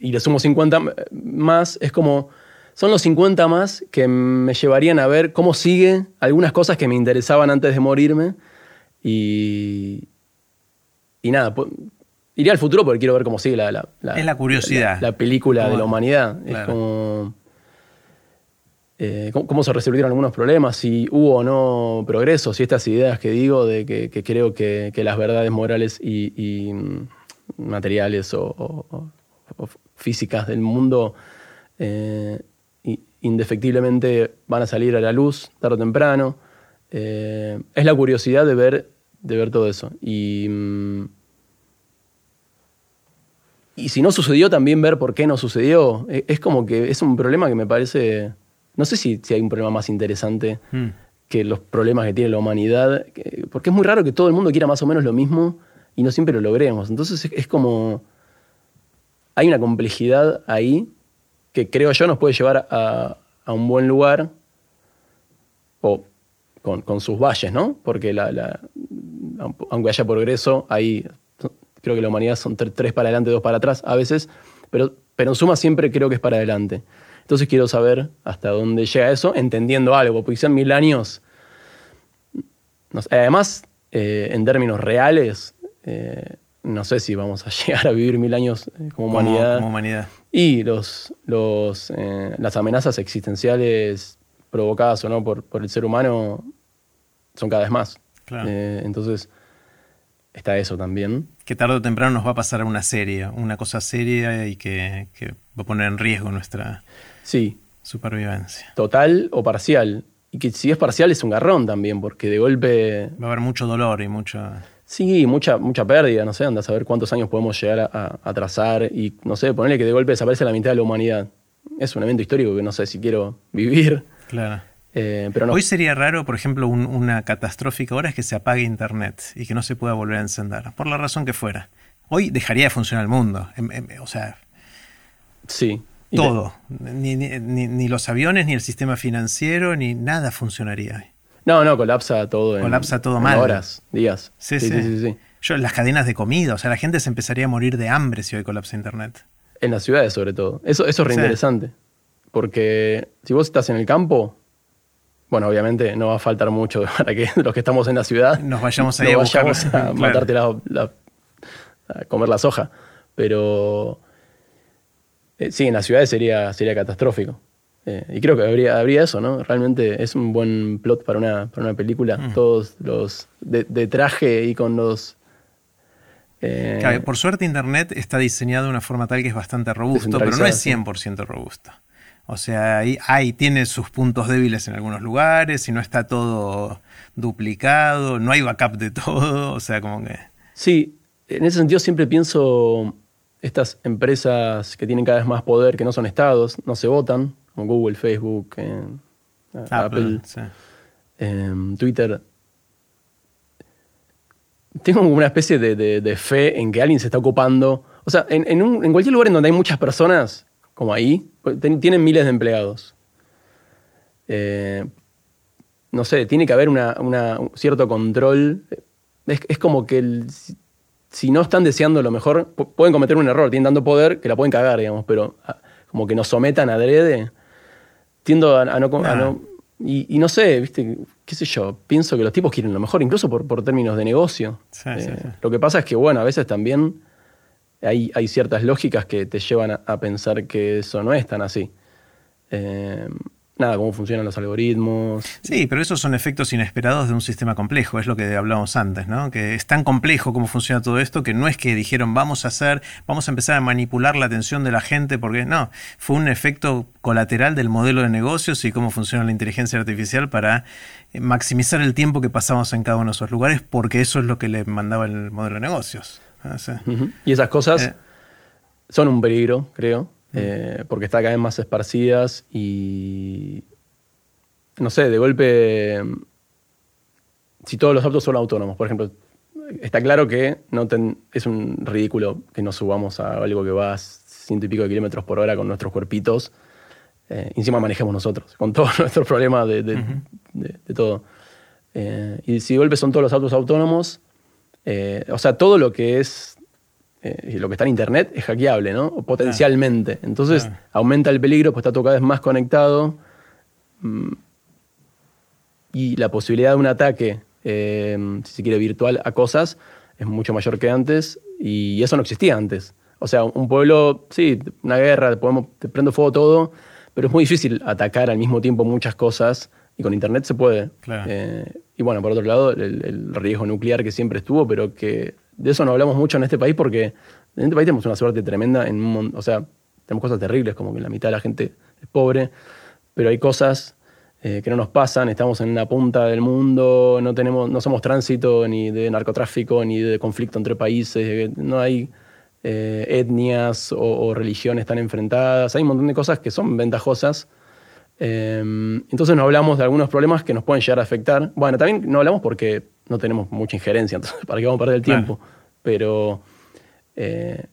y le sumo 50 más, es como, son los 50 más que me llevarían a ver cómo sigue algunas cosas que me interesaban antes de morirme. Y, y nada, iría al futuro porque quiero ver cómo sigue la, la, es la curiosidad. La, película de la humanidad. Es como... Eh, cómo, se resolvieron algunos problemas, si hubo o no progreso, si estas ideas que digo de que, creo que, las verdades morales y, mm, materiales o, físicas del mundo eh, indefectiblemente van a salir a la luz tarde o temprano. Eh, es la curiosidad de ver, de ver todo eso. Y, mm, y si no sucedió, también ver por qué no sucedió. E, es como que es un problema que me parece... No sé si, hay un problema más interesante hmm. que los problemas que tiene la humanidad, porque es muy raro que todo el mundo quiera más o menos lo mismo y no siempre lo logremos. Entonces es como hay una complejidad ahí que creo yo nos puede llevar a, un buen lugar o con, sus valles, ¿no? Porque la, aunque haya progreso, hay, creo que la humanidad son tres para adelante, dos para atrás a veces, pero, pero en suma siempre creo que es para adelante. Entonces quiero saber hasta dónde llega eso, entendiendo algo, porque sean mil años. además, eh, en términos reales, eh, no sé si vamos a llegar a vivir mil años eh, como humanidad. Como, humanidad. Y los, los, eh, las amenazas existenciales provocadas o no por, por, el ser humano son cada vez más. Eh, entonces, está eso también. Que tarde o temprano nos va a pasar una serie, una cosa seria y que, que va a poner en riesgo nuestra sí. supervivencia. Total o parcial. Y que si es parcial es un garrón también, porque de golpe... Va a haber mucho dolor y mucho... Sí, mucha, mucha pérdida, no sé, anda a saber cuántos años podemos llegar a, a, trazar y, no sé, ponerle que de golpe desaparece la mitad de la humanidad. Es un evento histórico que no sé si quiero vivir. Claro. Eh, pero no. Hoy sería raro, por ejemplo, una catastrófica hora es que se apague Internet y que no se pueda volver a encender, por la razón que fuera. Hoy dejaría de funcionar el mundo. Em, em, o sea. Sí. Todo. Ni, ni, ni, los aviones, ni el sistema financiero, ni nada funcionaría. No, no, colapsa todo. Colapsa todo mal. Horas, días. Sí sí, sí, sí, Yo, las cadenas de comida, o sea, la gente se empezaría a morir de hambre si hoy colapsa Internet. En las ciudades, sobre todo. Eso, eso es reinteresante. Porque si vos estás en el campo, bueno, obviamente no va a faltar mucho para que los que estamos en la ciudad nos vayamos a, a matarte la, a comer la soja. Pero eh, sí, en las ciudades sería, sería catastrófico. Eh, y creo que habría, habría eso, ¿no? Realmente es un buen plot para una, para una película. Mm. Todos los de, traje y con los... Eh, por suerte Internet está diseñado de una forma tal que es bastante robusto, pero no es 100% robusto. O sea, ahí, ahí, tiene sus puntos débiles en algunos lugares y no está todo duplicado, no hay backup de todo, o sea, como que... Sí, en ese sentido siempre pienso estas empresas que tienen cada vez más poder, que no son estados, no se votan, como Google, Facebook, eh, Apple, em, Twitter. Tengo una especie de, fe en que alguien se está ocupando. O sea, en, cualquier lugar en donde hay muchas personas, como ahí, tienen miles de empleados. Eh, no sé, tiene que haber un cierto control. Es, como que si no están deseando lo mejor, pueden cometer un error, tienen dando poder que la pueden cagar, digamos, pero ah, como que nos sometan a adrede tiendo a, no... y, no sé, viste, qué sé yo, pienso que los tipos quieren lo mejor, incluso por, por términos de negocio. Eh, lo que pasa es que, bueno, a veces también hay, hay ciertas lógicas que te llevan a, pensar que eso no es tan así. Eh, nada, cómo funcionan los algoritmos. Sí, pero esos son efectos inesperados de un sistema complejo, es lo que hablábamos antes, ¿no? Que es tan complejo cómo funciona todo esto que no es que dijeron vamos a hacer, vamos a empezar a manipular la atención de la gente, porque no, fue un efecto colateral del modelo de negocios y cómo funciona la inteligencia artificial para eh, maximizar el tiempo que pasamos en cada uno de esos lugares, porque eso es lo que le mandaba el modelo de negocios. Ah, y esas cosas eh. son un peligro, creo. Eh, porque está cada vez más esparcidas y, no sé, de golpe, si todos los autos son autónomos, por ejemplo, está claro que no es un ridículo que nos subamos a algo que va a ciento y pico de kilómetros por hora con nuestros cuerpitos, eh, encima manejemos nosotros, con todos nuestros problemas de, de, todo. Eh, y si de golpe son todos los autos autónomos, o sea, todo lo que es eh, lo que está en Internet es hackeable, ¿no? potencialmente. Entonces aumenta el peligro, pues está todo cada vez más conectado. Mm, y la posibilidad de un ataque, eh, si se quiere, virtual a cosas, es mucho mayor que antes. Y eso no existía antes. O sea, un pueblo, sí, una guerra, podemos, te prendo fuego todo, pero es muy difícil atacar al mismo tiempo muchas cosas. Y con Internet se puede. Eh, y bueno, por otro lado, el riesgo nuclear que siempre estuvo, pero que de eso no hablamos mucho en este país porque en este país tenemos una suerte tremenda, en un, o sea, tenemos cosas terribles, como que la mitad de la gente es pobre, pero hay cosas eh, que no nos pasan, estamos en una punta del mundo, no, tenemos, no somos tránsito ni de narcotráfico, ni de conflicto entre países, no hay eh, etnias o, religiones tan enfrentadas, hay un montón de cosas que son ventajosas. Em, entonces no hablamos de algunos problemas que nos pueden llegar a afectar. Bueno, también no hablamos porque no tenemos mucha injerencia, entonces, ¿para qué vamos a perder el tiempo? Pero eh,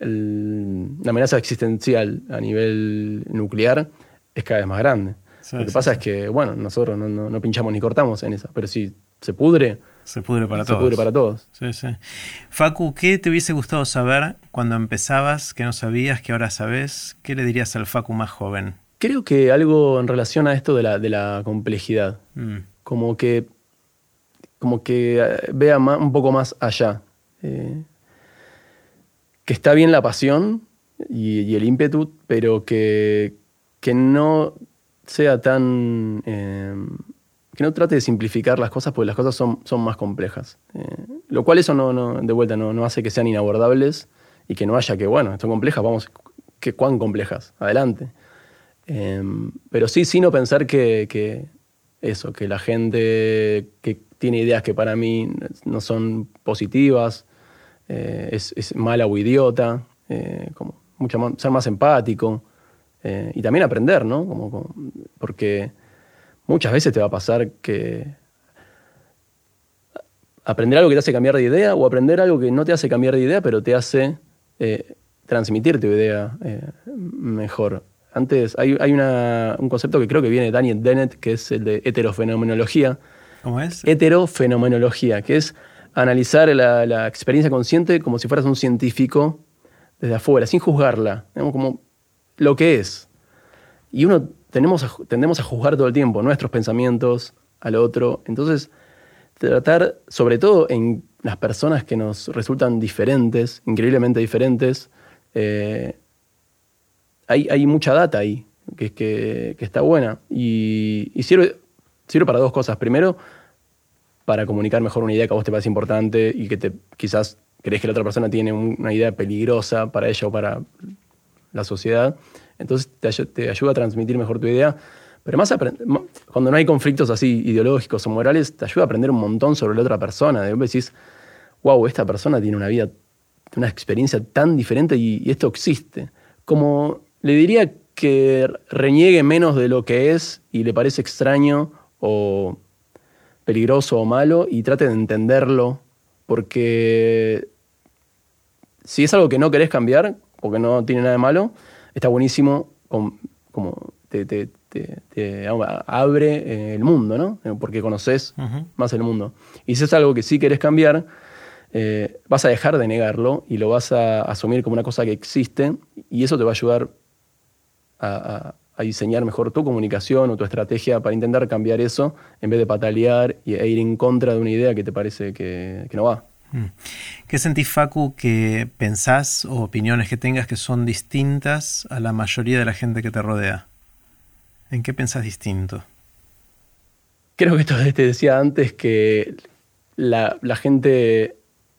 la amenaza existencial a nivel nuclear es cada vez más grande. Lo que pasa es que, bueno, nosotros no, pinchamos ni cortamos en esa, pero si se pudre. Se pudre para se todos. Pudre para todos. Sí, sí. Facu, ¿qué te hubiese gustado saber cuando empezabas, que no sabías, que ahora sabes? ¿Qué le dirías al Facu más joven? Creo que algo en relación a esto de la, de la complejidad. Mm. Como que como que eh, vea un poco más allá. eh, que está bien la pasión y, el ímpetu, pero que, que no sea tan... Eh, que no trate de simplificar las cosas porque las cosas son, son más complejas. Eh, lo cual eso no, no de vuelta no, no, hace que sean inabordables y que no haya que, bueno, son complejas, vamos, que cuán complejas, adelante. pero sí, sí no pensar que, que, eso, que la gente que tiene ideas que para mí no son positivas, eh, es, mala o idiota, eh, como mucho ser más empático y también aprender, ¿no? Como, porque muchas veces te va a pasar que aprender algo que te hace cambiar de idea o aprender algo que no te hace cambiar de idea, pero te hace transmitir tu idea mejor. Antes hay, hay un concepto que creo que viene de Daniel Dennett, que es el de heterofenomenología. ¿Cómo es? Heterofenomenología, que es analizar la, experiencia consciente como si fueras un científico desde afuera, sin juzgarla, como lo que es. Y uno tenemos tendemos a juzgar todo el tiempo nuestros pensamientos al otro. Entonces, tratar, sobre todo en las personas que nos resultan diferentes, increíblemente diferentes, eh, hay, mucha data ahí que, que, está buena. Y, y sirve, sirve para dos cosas. Primero, para comunicar mejor una idea que a vos te parece importante y que te, quizás crees que la otra persona tiene una idea peligrosa para ella o para la sociedad. Entonces te, ayuda a transmitir mejor tu idea. Pero más cuando no hay conflictos así ideológicos o morales, te ayuda a aprender un montón sobre la otra persona. De decís, wow, esta persona tiene una vida, una experiencia tan diferente y, y esto existe. Como le diría que reniegue menos de lo que es y le parece extraño o peligroso o malo y trate de entenderlo, porque si es algo que no querés cambiar, o que no tiene nada de malo, está buenísimo como te, abre eh, el mundo, ¿no? Eh, porque conoces más el mundo. Y si es algo que sí querés cambiar, eh, vas a dejar de negarlo y lo vas a asumir como una cosa que existe y eso te va a ayudar a, a diseñar mejor tu comunicación o tu estrategia para intentar cambiar eso en vez de patalear e ir en contra de una idea que te parece que, no va. Mm. ¿Qué sentís, Facu, que pensás o opiniones que tengas que son distintas a la mayoría de la gente que te rodea? ¿En qué pensás distinto? Creo que esto te decía antes que la, gente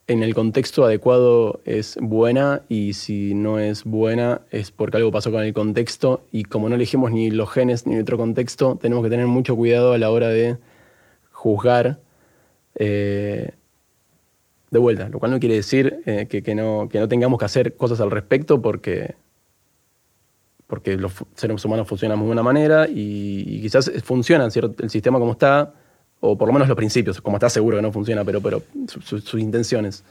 en el contexto adecuado es buena y si no es buena es porque algo pasó con el contexto y como no elegimos ni los genes ni otro contexto, tenemos que tener mucho cuidado a la hora de juzgar eh, de vuelta, lo cual no quiere decir eh, que, no, que no tengamos que hacer cosas al respecto porque, porque los seres humanos funcionan de una manera y, quizás funciona el sistema como está, o por lo menos los principios, como está seguro que no funciona, pero, pero sus intenciones.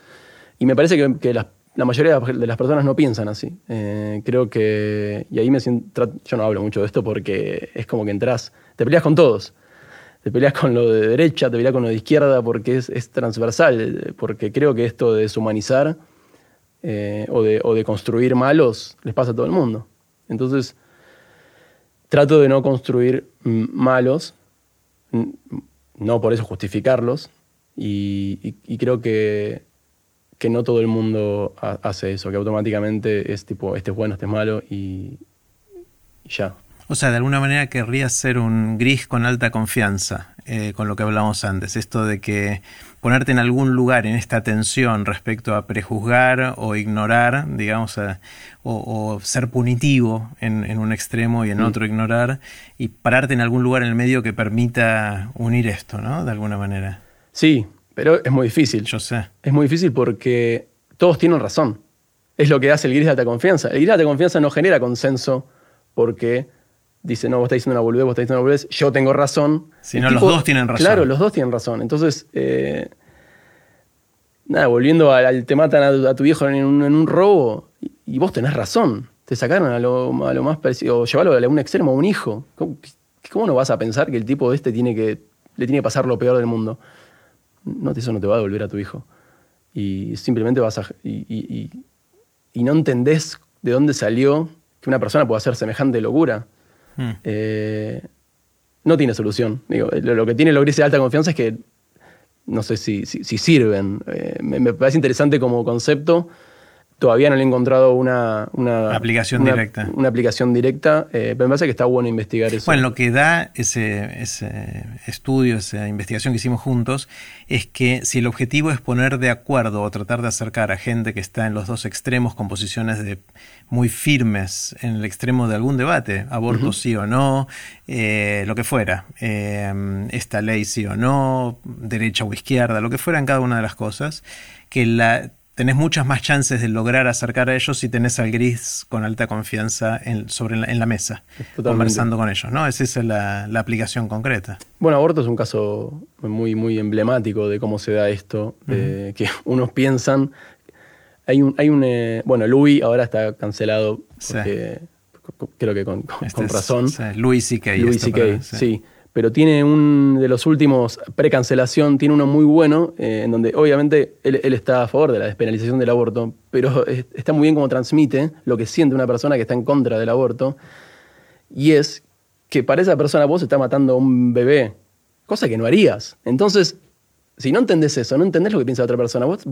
Y me parece que, la, mayoría de las personas no piensan así. Eh, creo que, y ahí me siento, yo no hablo mucho de esto porque es como que entras, te peleas con todos. Te peleas con lo de derecha, te peleas con lo de izquierda porque es, transversal, porque creo que esto de deshumanizar eh, o, de, o de construir malos les pasa a todo el mundo. Entonces, trato de no construir malos, no por eso justificarlos, y, creo que, que, no todo el mundo hace eso, que automáticamente es tipo, este es bueno, este es malo, y, ya. O sea, de alguna manera querrías ser un gris con alta confianza, eh, con lo que hablamos antes. Esto de que ponerte en algún lugar en esta tensión respecto a prejuzgar o ignorar, digamos, o, ser punitivo en, un extremo y en mm. otro ignorar, y pararte en algún lugar en el medio que permita unir esto, ¿no? De alguna manera. Sí, pero es muy difícil. Yo sé. Es muy difícil porque todos tienen razón. Es lo que hace el gris de alta confianza. El gris de alta confianza no genera consenso porque dice, no, vos estás diciendo una boludez, vos estás diciendo una boludez, yo tengo razón. Si no, los dos tienen razón. Claro, los dos tienen razón. Entonces, eh, nada, volviendo al, te matan a, tu viejo en un, robo y, vos tenés razón. Te sacaron a lo, más parecido, o llevarlo a un extremo a un hijo. ¿Cómo, no vas a pensar que el tipo de este tiene que, le tiene que pasar lo peor del mundo? No, eso no te va a devolver a tu hijo. Y simplemente vas a... y, y no entendés de dónde salió que una persona pueda hacer semejante locura. Mm. Eh, no tiene solución. Lo, que tiene los grises de alta confianza es que no sé si, si, sirven. Eh, me, parece interesante como concepto. Todavía no le he encontrado una, una aplicación directa. Una aplicación directa, eh, pero me parece que está bueno investigar eso. Bueno, lo que da ese, ese estudio, esa investigación que hicimos juntos, es que si el objetivo es poner de acuerdo o tratar de acercar a gente que está en los dos extremos con posiciones de muy firmes en el extremo de algún debate, aborto sí o no, eh, lo que fuera, eh, esta ley sí o no, derecha o izquierda, lo que fuera en cada una de las cosas, que la tenés muchas más chances de lograr acercar a ellos si tenés al gris con alta confianza en, sobre en la mesa, conversando con ellos, ¿no? Esa es la, aplicación concreta. Bueno, aborto es un caso muy, muy emblemático de cómo se da esto, de que unos piensan... Hay un, hay un eh, bueno, Louis ahora está cancelado porque, creo que con, este razón. Louis C.K. Louis C.K., sí pero tiene un de los últimos precancelación, tiene uno muy bueno, eh, en donde obviamente él, está a favor de la despenalización del aborto, pero está muy bien como transmite lo que siente una persona que está en contra del aborto, y es que para esa persona vos estás matando a un bebé, cosa que no harías. Entonces, si no entendés eso, no entendés lo que piensa otra persona, vos,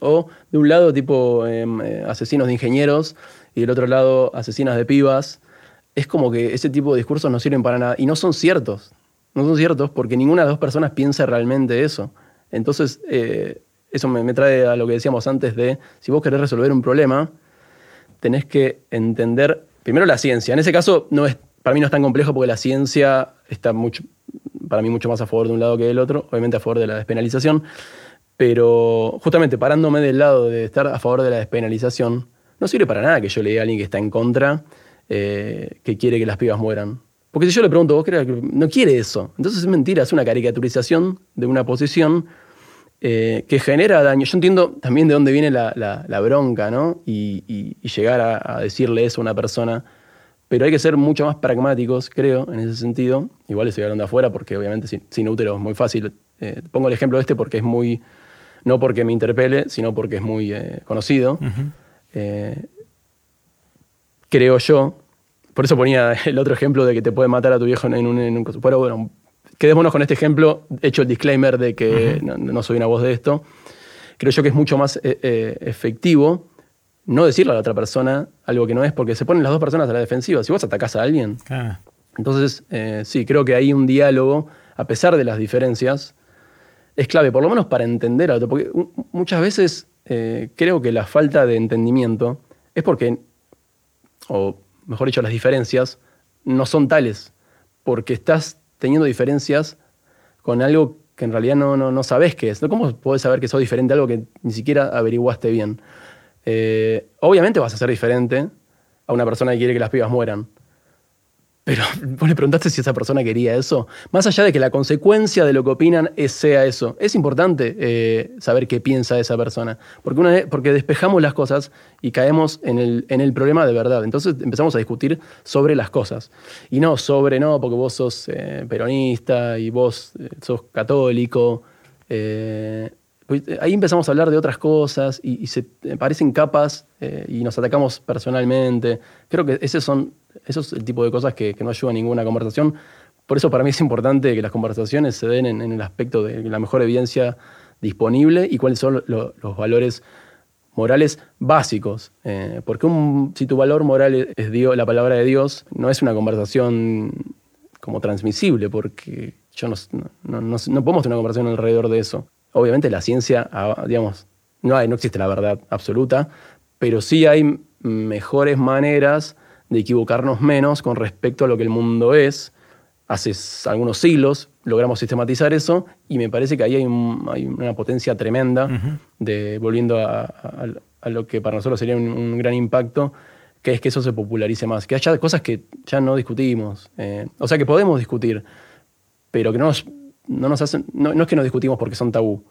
o de un lado tipo em, eh, asesinos de ingenieros y del otro lado asesinas de pibas, es como que ese tipo de discursos no sirven para nada y no son ciertos. No son ciertos porque ninguna de las dos personas piensa realmente eso. Entonces, eh, eso me, trae a lo que decíamos antes de, si vos querés resolver un problema, tenés que entender primero la ciencia. En ese caso, no es, para mí no es tan complejo porque la ciencia está mucho, para mí mucho más a favor de un lado que del otro, obviamente a favor de la despenalización, pero justamente parándome del lado de estar a favor de la despenalización, no sirve para nada que yo le diga a alguien que está en contra eh, que quiere que las pibas mueran. Porque si yo le pregunto, ¿vos crees que no quiere eso? Entonces es mentira, es una caricaturización de una posición eh, que genera daño. Yo entiendo también de dónde viene la, bronca, ¿no? Y, llegar a, decirle eso a una persona. Pero hay que ser mucho más pragmáticos, creo, en ese sentido. Igual estoy hablando afuera porque obviamente sin, útero es muy fácil. Eh, pongo el ejemplo este porque es muy, no porque me interpele, sino porque es muy conocido creo yo. Por eso ponía el otro ejemplo de que te puede matar a tu viejo en un... En pero bueno, quedémonos con este ejemplo, hecho el disclaimer de que no, soy una voz de esto. Creo yo que es mucho más eh, eh, efectivo no decirle a la otra persona algo que no es, porque se ponen las dos personas a la defensiva. Si vos atacás a alguien. Entonces, eh, sí, creo que hay un diálogo, a pesar de las diferencias, es clave, por lo menos para entender a otro. Porque muchas veces creo que la falta de entendimiento es porque o mejor dicho, las diferencias, no son tales, porque estás teniendo diferencias con algo que en realidad no, no, sabes qué es. ¿Cómo puedes saber que sos diferente a algo que ni siquiera averiguaste bien? Eh, obviamente vas a ser diferente a una persona que quiere que las pibas mueran. Pero vos le preguntaste si esa persona quería eso. Más allá de que la consecuencia de lo que opinan es, sea eso, es importante eh, saber qué piensa esa persona. Porque, una porque despejamos las cosas y caemos en el, en el, problema de verdad. Entonces empezamos a discutir sobre las cosas. Y no sobre, no, porque vos sos eh, peronista y vos eh, sos católico. Ahí empezamos a hablar de otras cosas y, se parecen capas y nos atacamos personalmente. Creo que esos son es el tipo de cosas que, no ayuda a ninguna conversación. Por eso para mí es importante que las conversaciones se den en, el aspecto de la mejor evidencia disponible y cuáles son los valores morales básicos. Eh, porque si tu valor moral es la palabra de Dios, no es una conversación como transmisible, porque yo no, no, podemos tener una conversación alrededor de eso. Obviamente la ciencia, ah, digamos, no, hay, no existe la verdad absoluta, pero sí hay mejores maneras de equivocarnos menos con respecto a lo que el mundo es. Hace algunos siglos logramos sistematizar eso y me parece que ahí hay, una potencia tremenda de volviendo a, lo que para nosotros sería un, gran impacto, que es que eso se popularice más, que haya cosas que ya no discutimos, eh, o sea que podemos discutir, pero que no nos, no nos hacen, no, es que no discutimos porque son tabú,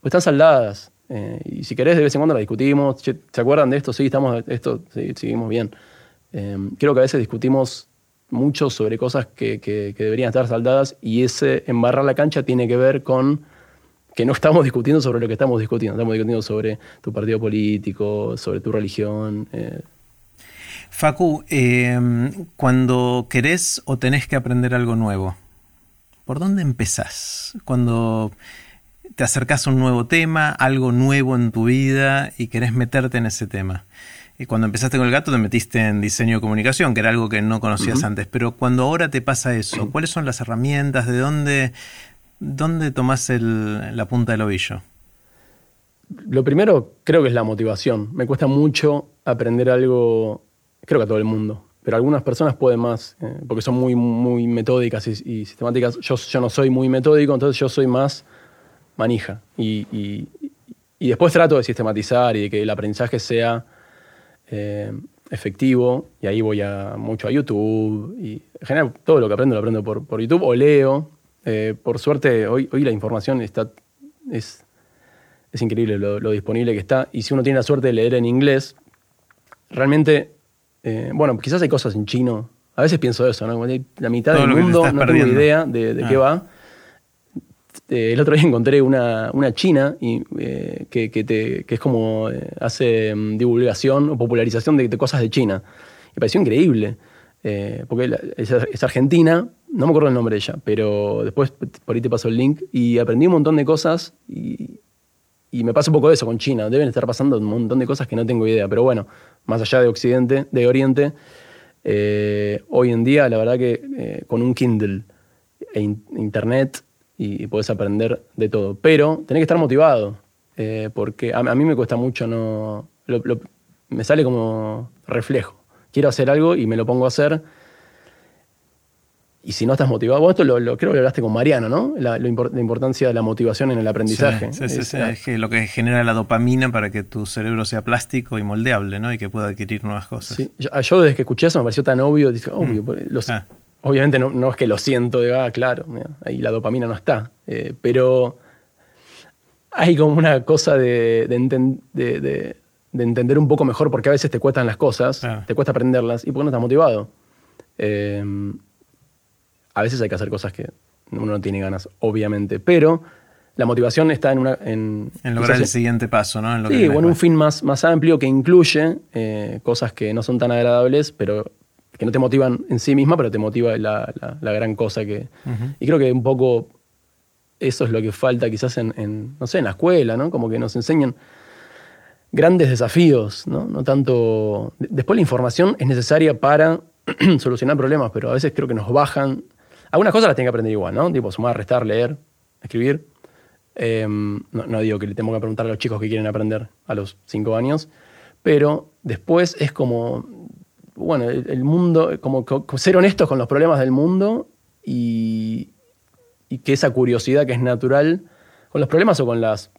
pues están saldadas. Eh, y si querés, de vez en cuando la discutimos. ¿Se acuerdan de esto? Sí, estamos, esto, sí, seguimos bien. Em, creo que a veces discutimos mucho sobre cosas que, deberían estar saldadas y ese embarrar la cancha tiene que ver con que no estamos discutiendo sobre lo que estamos discutiendo, estamos discutiendo sobre tu partido político, sobre tu religión. Eh. Facu, em, cuando querés o tenés que aprender algo nuevo, ¿por dónde empezás? Cuando te acercas a un nuevo tema, algo nuevo en tu vida y querés meterte en ese tema. Y cuando empezaste con el gato te metiste en diseño de comunicación, que era algo que no conocías antes. Pero cuando ahora te pasa eso, ¿cuáles son las herramientas? ¿De dónde, dónde tomás la punta del ovillo? Lo primero creo que es la motivación. Me cuesta mucho aprender algo, creo que a todo el mundo, pero algunas personas pueden más, eh, porque son muy, muy metódicas y, sistemáticas. Yo, yo, no soy muy metódico, entonces yo soy más manija. Y, y, después trato de sistematizar y de que el aprendizaje sea eh, efectivo. Y ahí voy a, mucho a YouTube. Y en general todo lo que aprendo lo aprendo por, por YouTube o leo. Eh, por suerte, hoy, hoy la información está, es es increíble lo, disponible que está. Y si uno tiene la suerte de leer en inglés, realmente, eh, bueno, quizás hay cosas en chino. A veces pienso eso, ¿no? La mitad del mundo no tengo idea de, qué ah. va. Eh, el otro día encontré una, china y, eh, que, que, es como hace mm, divulgación o popularización de, cosas de China. Me pareció increíble. porque es, es, argentina, no me acuerdo el nombre de ella, pero después por ahí te paso el link y aprendí un montón de cosas y, y me pasa un poco eso con China. Deben estar pasando un montón de cosas que no tengo idea. Pero bueno, más allá de Occidente, de Oriente, eh, hoy en día, la verdad que eh, con un Kindle e Internet y, puedes aprender de todo. Pero tenés que estar motivado. Eh, porque a, mí me cuesta mucho no. me sale como reflejo. Quiero hacer algo y me lo pongo a hacer y si no estás motivado, vos esto lo, creo que lo hablaste con Mariano, ¿no? La, importancia de la motivación en el aprendizaje. Sí, sí, sí, es, que lo que genera la dopamina para que tu cerebro sea plástico y moldeable, ¿no? Y que pueda adquirir nuevas cosas. Sí, yo, desde que escuché eso me pareció tan obvio, dije, obvio, mm. ah. obviamente no, es que lo siento, de, ah, claro, ahí la dopamina no está, eh, pero hay como una cosa de, de, entender un poco mejor porque a veces te cuestan las cosas, te cuesta aprenderlas y porque no estás motivado. Eh, a veces hay que hacer cosas que uno no tiene ganas, obviamente, pero la motivación está en una... En, lograr el siguiente paso, ¿no? En sí, bueno, un fin más, más amplio que incluye eh, cosas que no son tan agradables, pero que no te motivan en sí misma, pero te motiva la, gran cosa que... Y creo que un poco eso es lo que falta quizás en, no sé, en la escuela, ¿no? Como que nos enseñan grandes desafíos, ¿no? No tanto... Después la información es necesaria para solucionar problemas, pero a veces creo que nos bajan algunas cosas las tiene que aprender igual, ¿no? Tipo sumar, restar, leer, escribir. Em, no, digo que le tengo que preguntar a los chicos que quieren aprender a los cinco años, pero después es como, bueno, el, mundo, como, ser honestos con los problemas del mundo y, que esa curiosidad que es natural con los problemas o con las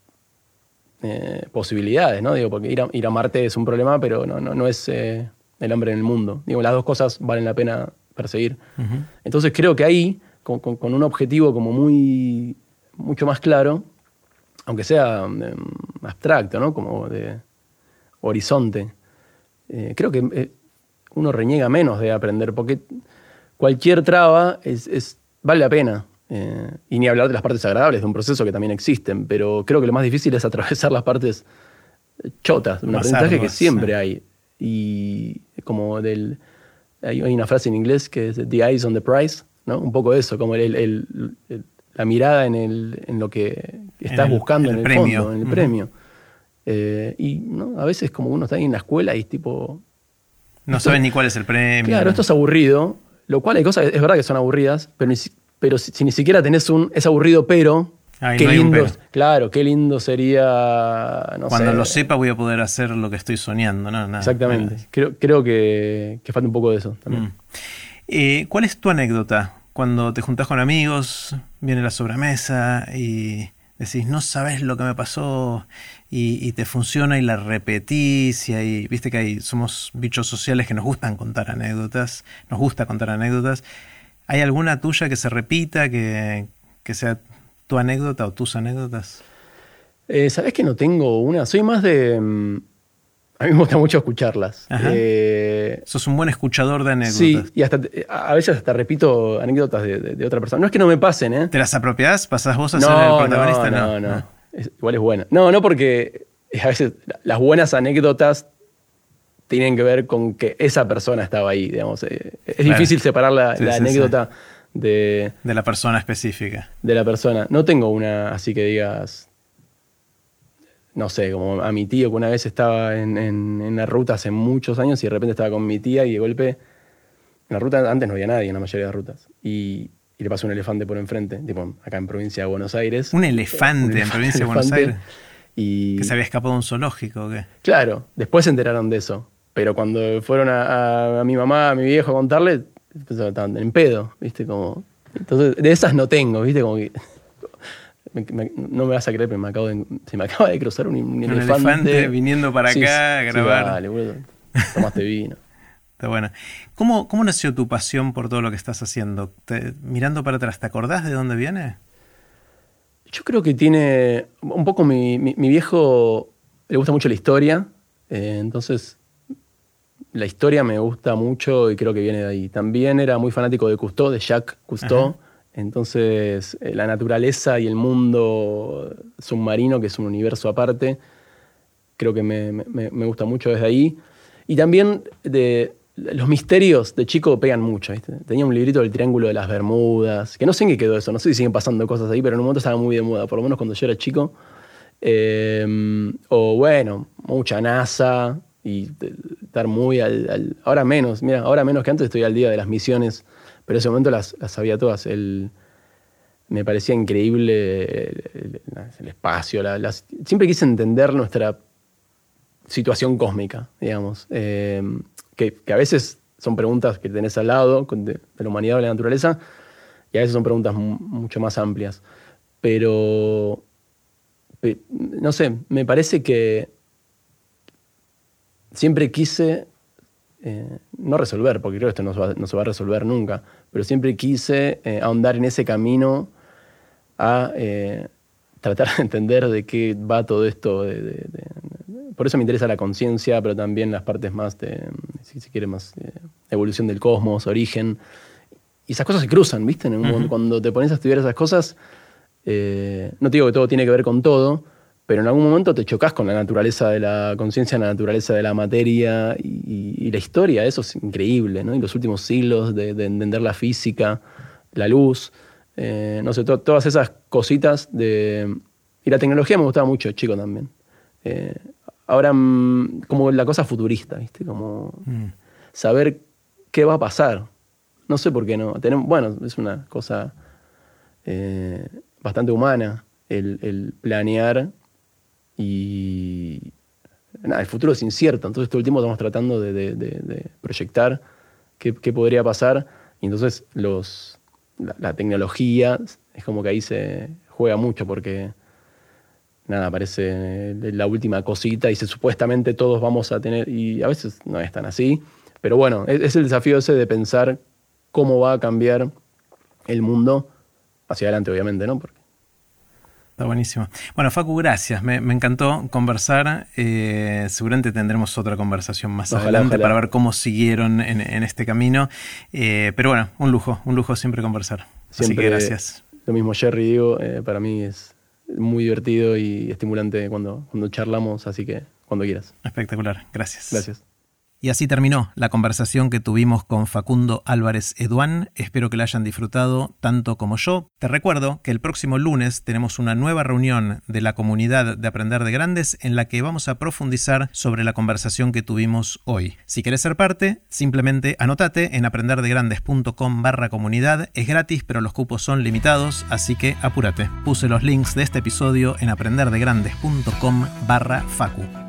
eh, posibilidades, ¿no? Digo, porque ir a, Marte es un problema, pero no, no, es eh, el hambre en el mundo. Digo, las dos cosas valen la pena perseguir. Entonces creo que ahí, con, un objetivo como muy, mucho más claro, aunque sea em, abstracto, ¿no? como de horizonte, eh, creo que eh, uno reniega menos de aprender, porque cualquier traba es, vale la pena. Eh, y ni hablar de las partes agradables de un proceso que también existen, pero creo que lo más difícil es atravesar las partes chotas de un aprendizaje que siempre hay. Y como del, hay, una frase en inglés que es The Eyes on the Prize, ¿no? Un poco eso, como el, la mirada en, el, en, lo que estás buscando en el, premio. fondo, en el premio. Eh, y ¿no? a veces como uno está ahí en la escuela y es tipo... No sabes ni cuál es el premio. Claro, esto es aburrido, lo cual hay cosas, es verdad que son aburridas, pero, pero si, ni siquiera tenés un... Es aburrido, pero qué lindo, claro, qué lindo sería. Cuando lo sepa voy a poder hacer lo que estoy soñando, ¿no? Exactamente. Creo, creo que, falta un poco de eso también. Mm. Eh, ¿Cuál es tu anécdota cuando te juntás con amigos, viene la sobremesa y decís, no sabes lo que me pasó y, te funciona y la repetís y ahí, viste que hay, somos bichos sociales que nos gustan contar anécdotas, nos gusta contar anécdotas. ¿Hay alguna tuya que se repita, que, que sea tu anécdota o tus anécdotas? Eh, Sabes que no tengo una. Soy más de. Mm, a mí me gusta mucho escucharlas. Eh, Sos un buen escuchador de anécdotas. Sí, y hasta, a veces hasta repito anécdotas de, otra persona. No es que no me pasen, ¿eh? ¿Te las apropiás? ¿Pasás vos a ser el protagonista? No, no, no. igual es buena. No, no, porque a veces las buenas anécdotas tienen que ver con que esa persona estaba ahí, digamos. Eh, es difícil separar la, anécdota de... De la persona específica. De la persona. No tengo una, así que digas, no sé, como a mi tío que una vez estaba en, en, la ruta hace muchos años y de repente estaba con mi tía y de golpe, en la ruta antes no había nadie en la mayoría de las rutas. Y, le pasó un elefante por enfrente, tipo acá en provincia de Buenos Aires. Un elefante, en provincia de Buenos Aires. Y... ¿Que se había escapado de un zoológico o qué? Claro, después se enteraron de eso. Pero cuando fueron a, a mi mamá, a mi viejo a contarle, estaban en pedo, ¿viste? Como, entonces, de esas no tengo, ¿viste? Como que. no me vas a creer, pero me acabo de, se me acaba de cruzar un, elefante. viniendo para acá a grabar. Sí, vale, Tomaste vino. Está bueno. ¿Cómo, ¿Cómo nació tu pasión por todo lo que estás haciendo? mirando para atrás, ¿te acordás de dónde viene? Yo creo que tiene. Un poco mi, mi, viejo le gusta mucho la historia. Eh, entonces la historia me gusta mucho y creo que viene de ahí. También era muy fanático de Cousteau, de Jacques Cousteau. Entonces, eh, la naturaleza y el mundo submarino, que es un universo aparte, creo que me, gusta mucho desde ahí. Y también de los misterios de chico pegan mucho. Tenía un librito del Triángulo de las Bermudas, que no sé en qué quedó eso, no sé si siguen pasando cosas ahí, pero en un momento estaba muy de moda, por lo menos cuando yo era chico. Eh, o bueno, mucha NASA, y estar muy al, Ahora menos, mira, ahora menos que antes estoy al día de las misiones, pero en ese momento las, sabía todas. El, me parecía increíble el, espacio. siempre quise entender nuestra situación cósmica, digamos. Eh, que, a veces son preguntas que tenés al lado de, de, la humanidad o de la naturaleza, y a veces son preguntas mucho más amplias. Pero, no sé, me parece que siempre quise, eh, no resolver, porque creo que esto no se, va, a resolver nunca, pero siempre quise eh, ahondar en ese camino a eh, tratar de entender de qué va todo esto. por eso me interesa la conciencia, pero también las partes más de, si se quiere, más evolución del cosmos, origen. Y esas cosas se cruzan, ¿viste? Cuando te pones a estudiar esas cosas, no te digo que todo tiene que ver con todo, pero en algún momento te chocas con la naturaleza de la conciencia, la naturaleza de la materia y, la historia, eso es increíble, ¿no? Y los últimos siglos de, entender la física, la luz, eh, no sé, todas esas cositas de... Y la tecnología me gustaba mucho, chico, también. Eh, ahora, mm, como la cosa futurista, ¿viste? Como mm. saber qué va a pasar. No sé por qué no. Tenemos, bueno, es una cosa eh, bastante humana el, el planear y nada, el futuro es incierto, entonces todo el tiempo estamos tratando de, proyectar qué, podría pasar. Y entonces los, la, tecnología es como que ahí se juega mucho porque nada, aparece la última cosita y se, supuestamente todos vamos a tener, y a veces no es tan así, pero bueno, es, es el desafío ese de pensar cómo va a cambiar el mundo hacia adelante, obviamente, ¿no? Porque Está buenísimo. Bueno, Facu, gracias. Me, encantó conversar. Eh, seguramente tendremos otra conversación más adelante para ver cómo siguieron en, este camino. Eh, pero bueno, un lujo, un lujo siempre conversar. Siempre, Así que gracias. Lo mismo, Jerry, digo, eh, para mí es muy divertido y estimulante cuando, cuando charlamos, así que cuando quieras. Espectacular, gracias. Gracias. Y así terminó la conversación que tuvimos con Facundo Álvarez Eduán. Espero que la hayan disfrutado tanto como yo. Te recuerdo que el próximo lunes tenemos una nueva reunión de la comunidad de Aprender de Grandes en la que vamos a profundizar sobre la conversación que tuvimos hoy. Si quieres ser parte, simplemente anótate en aprenderdegrandes.com barra comunidad. Es gratis, pero los cupos son limitados, así que apúrate. Puse los links de este episodio en aprenderdegrandes.com barra facu.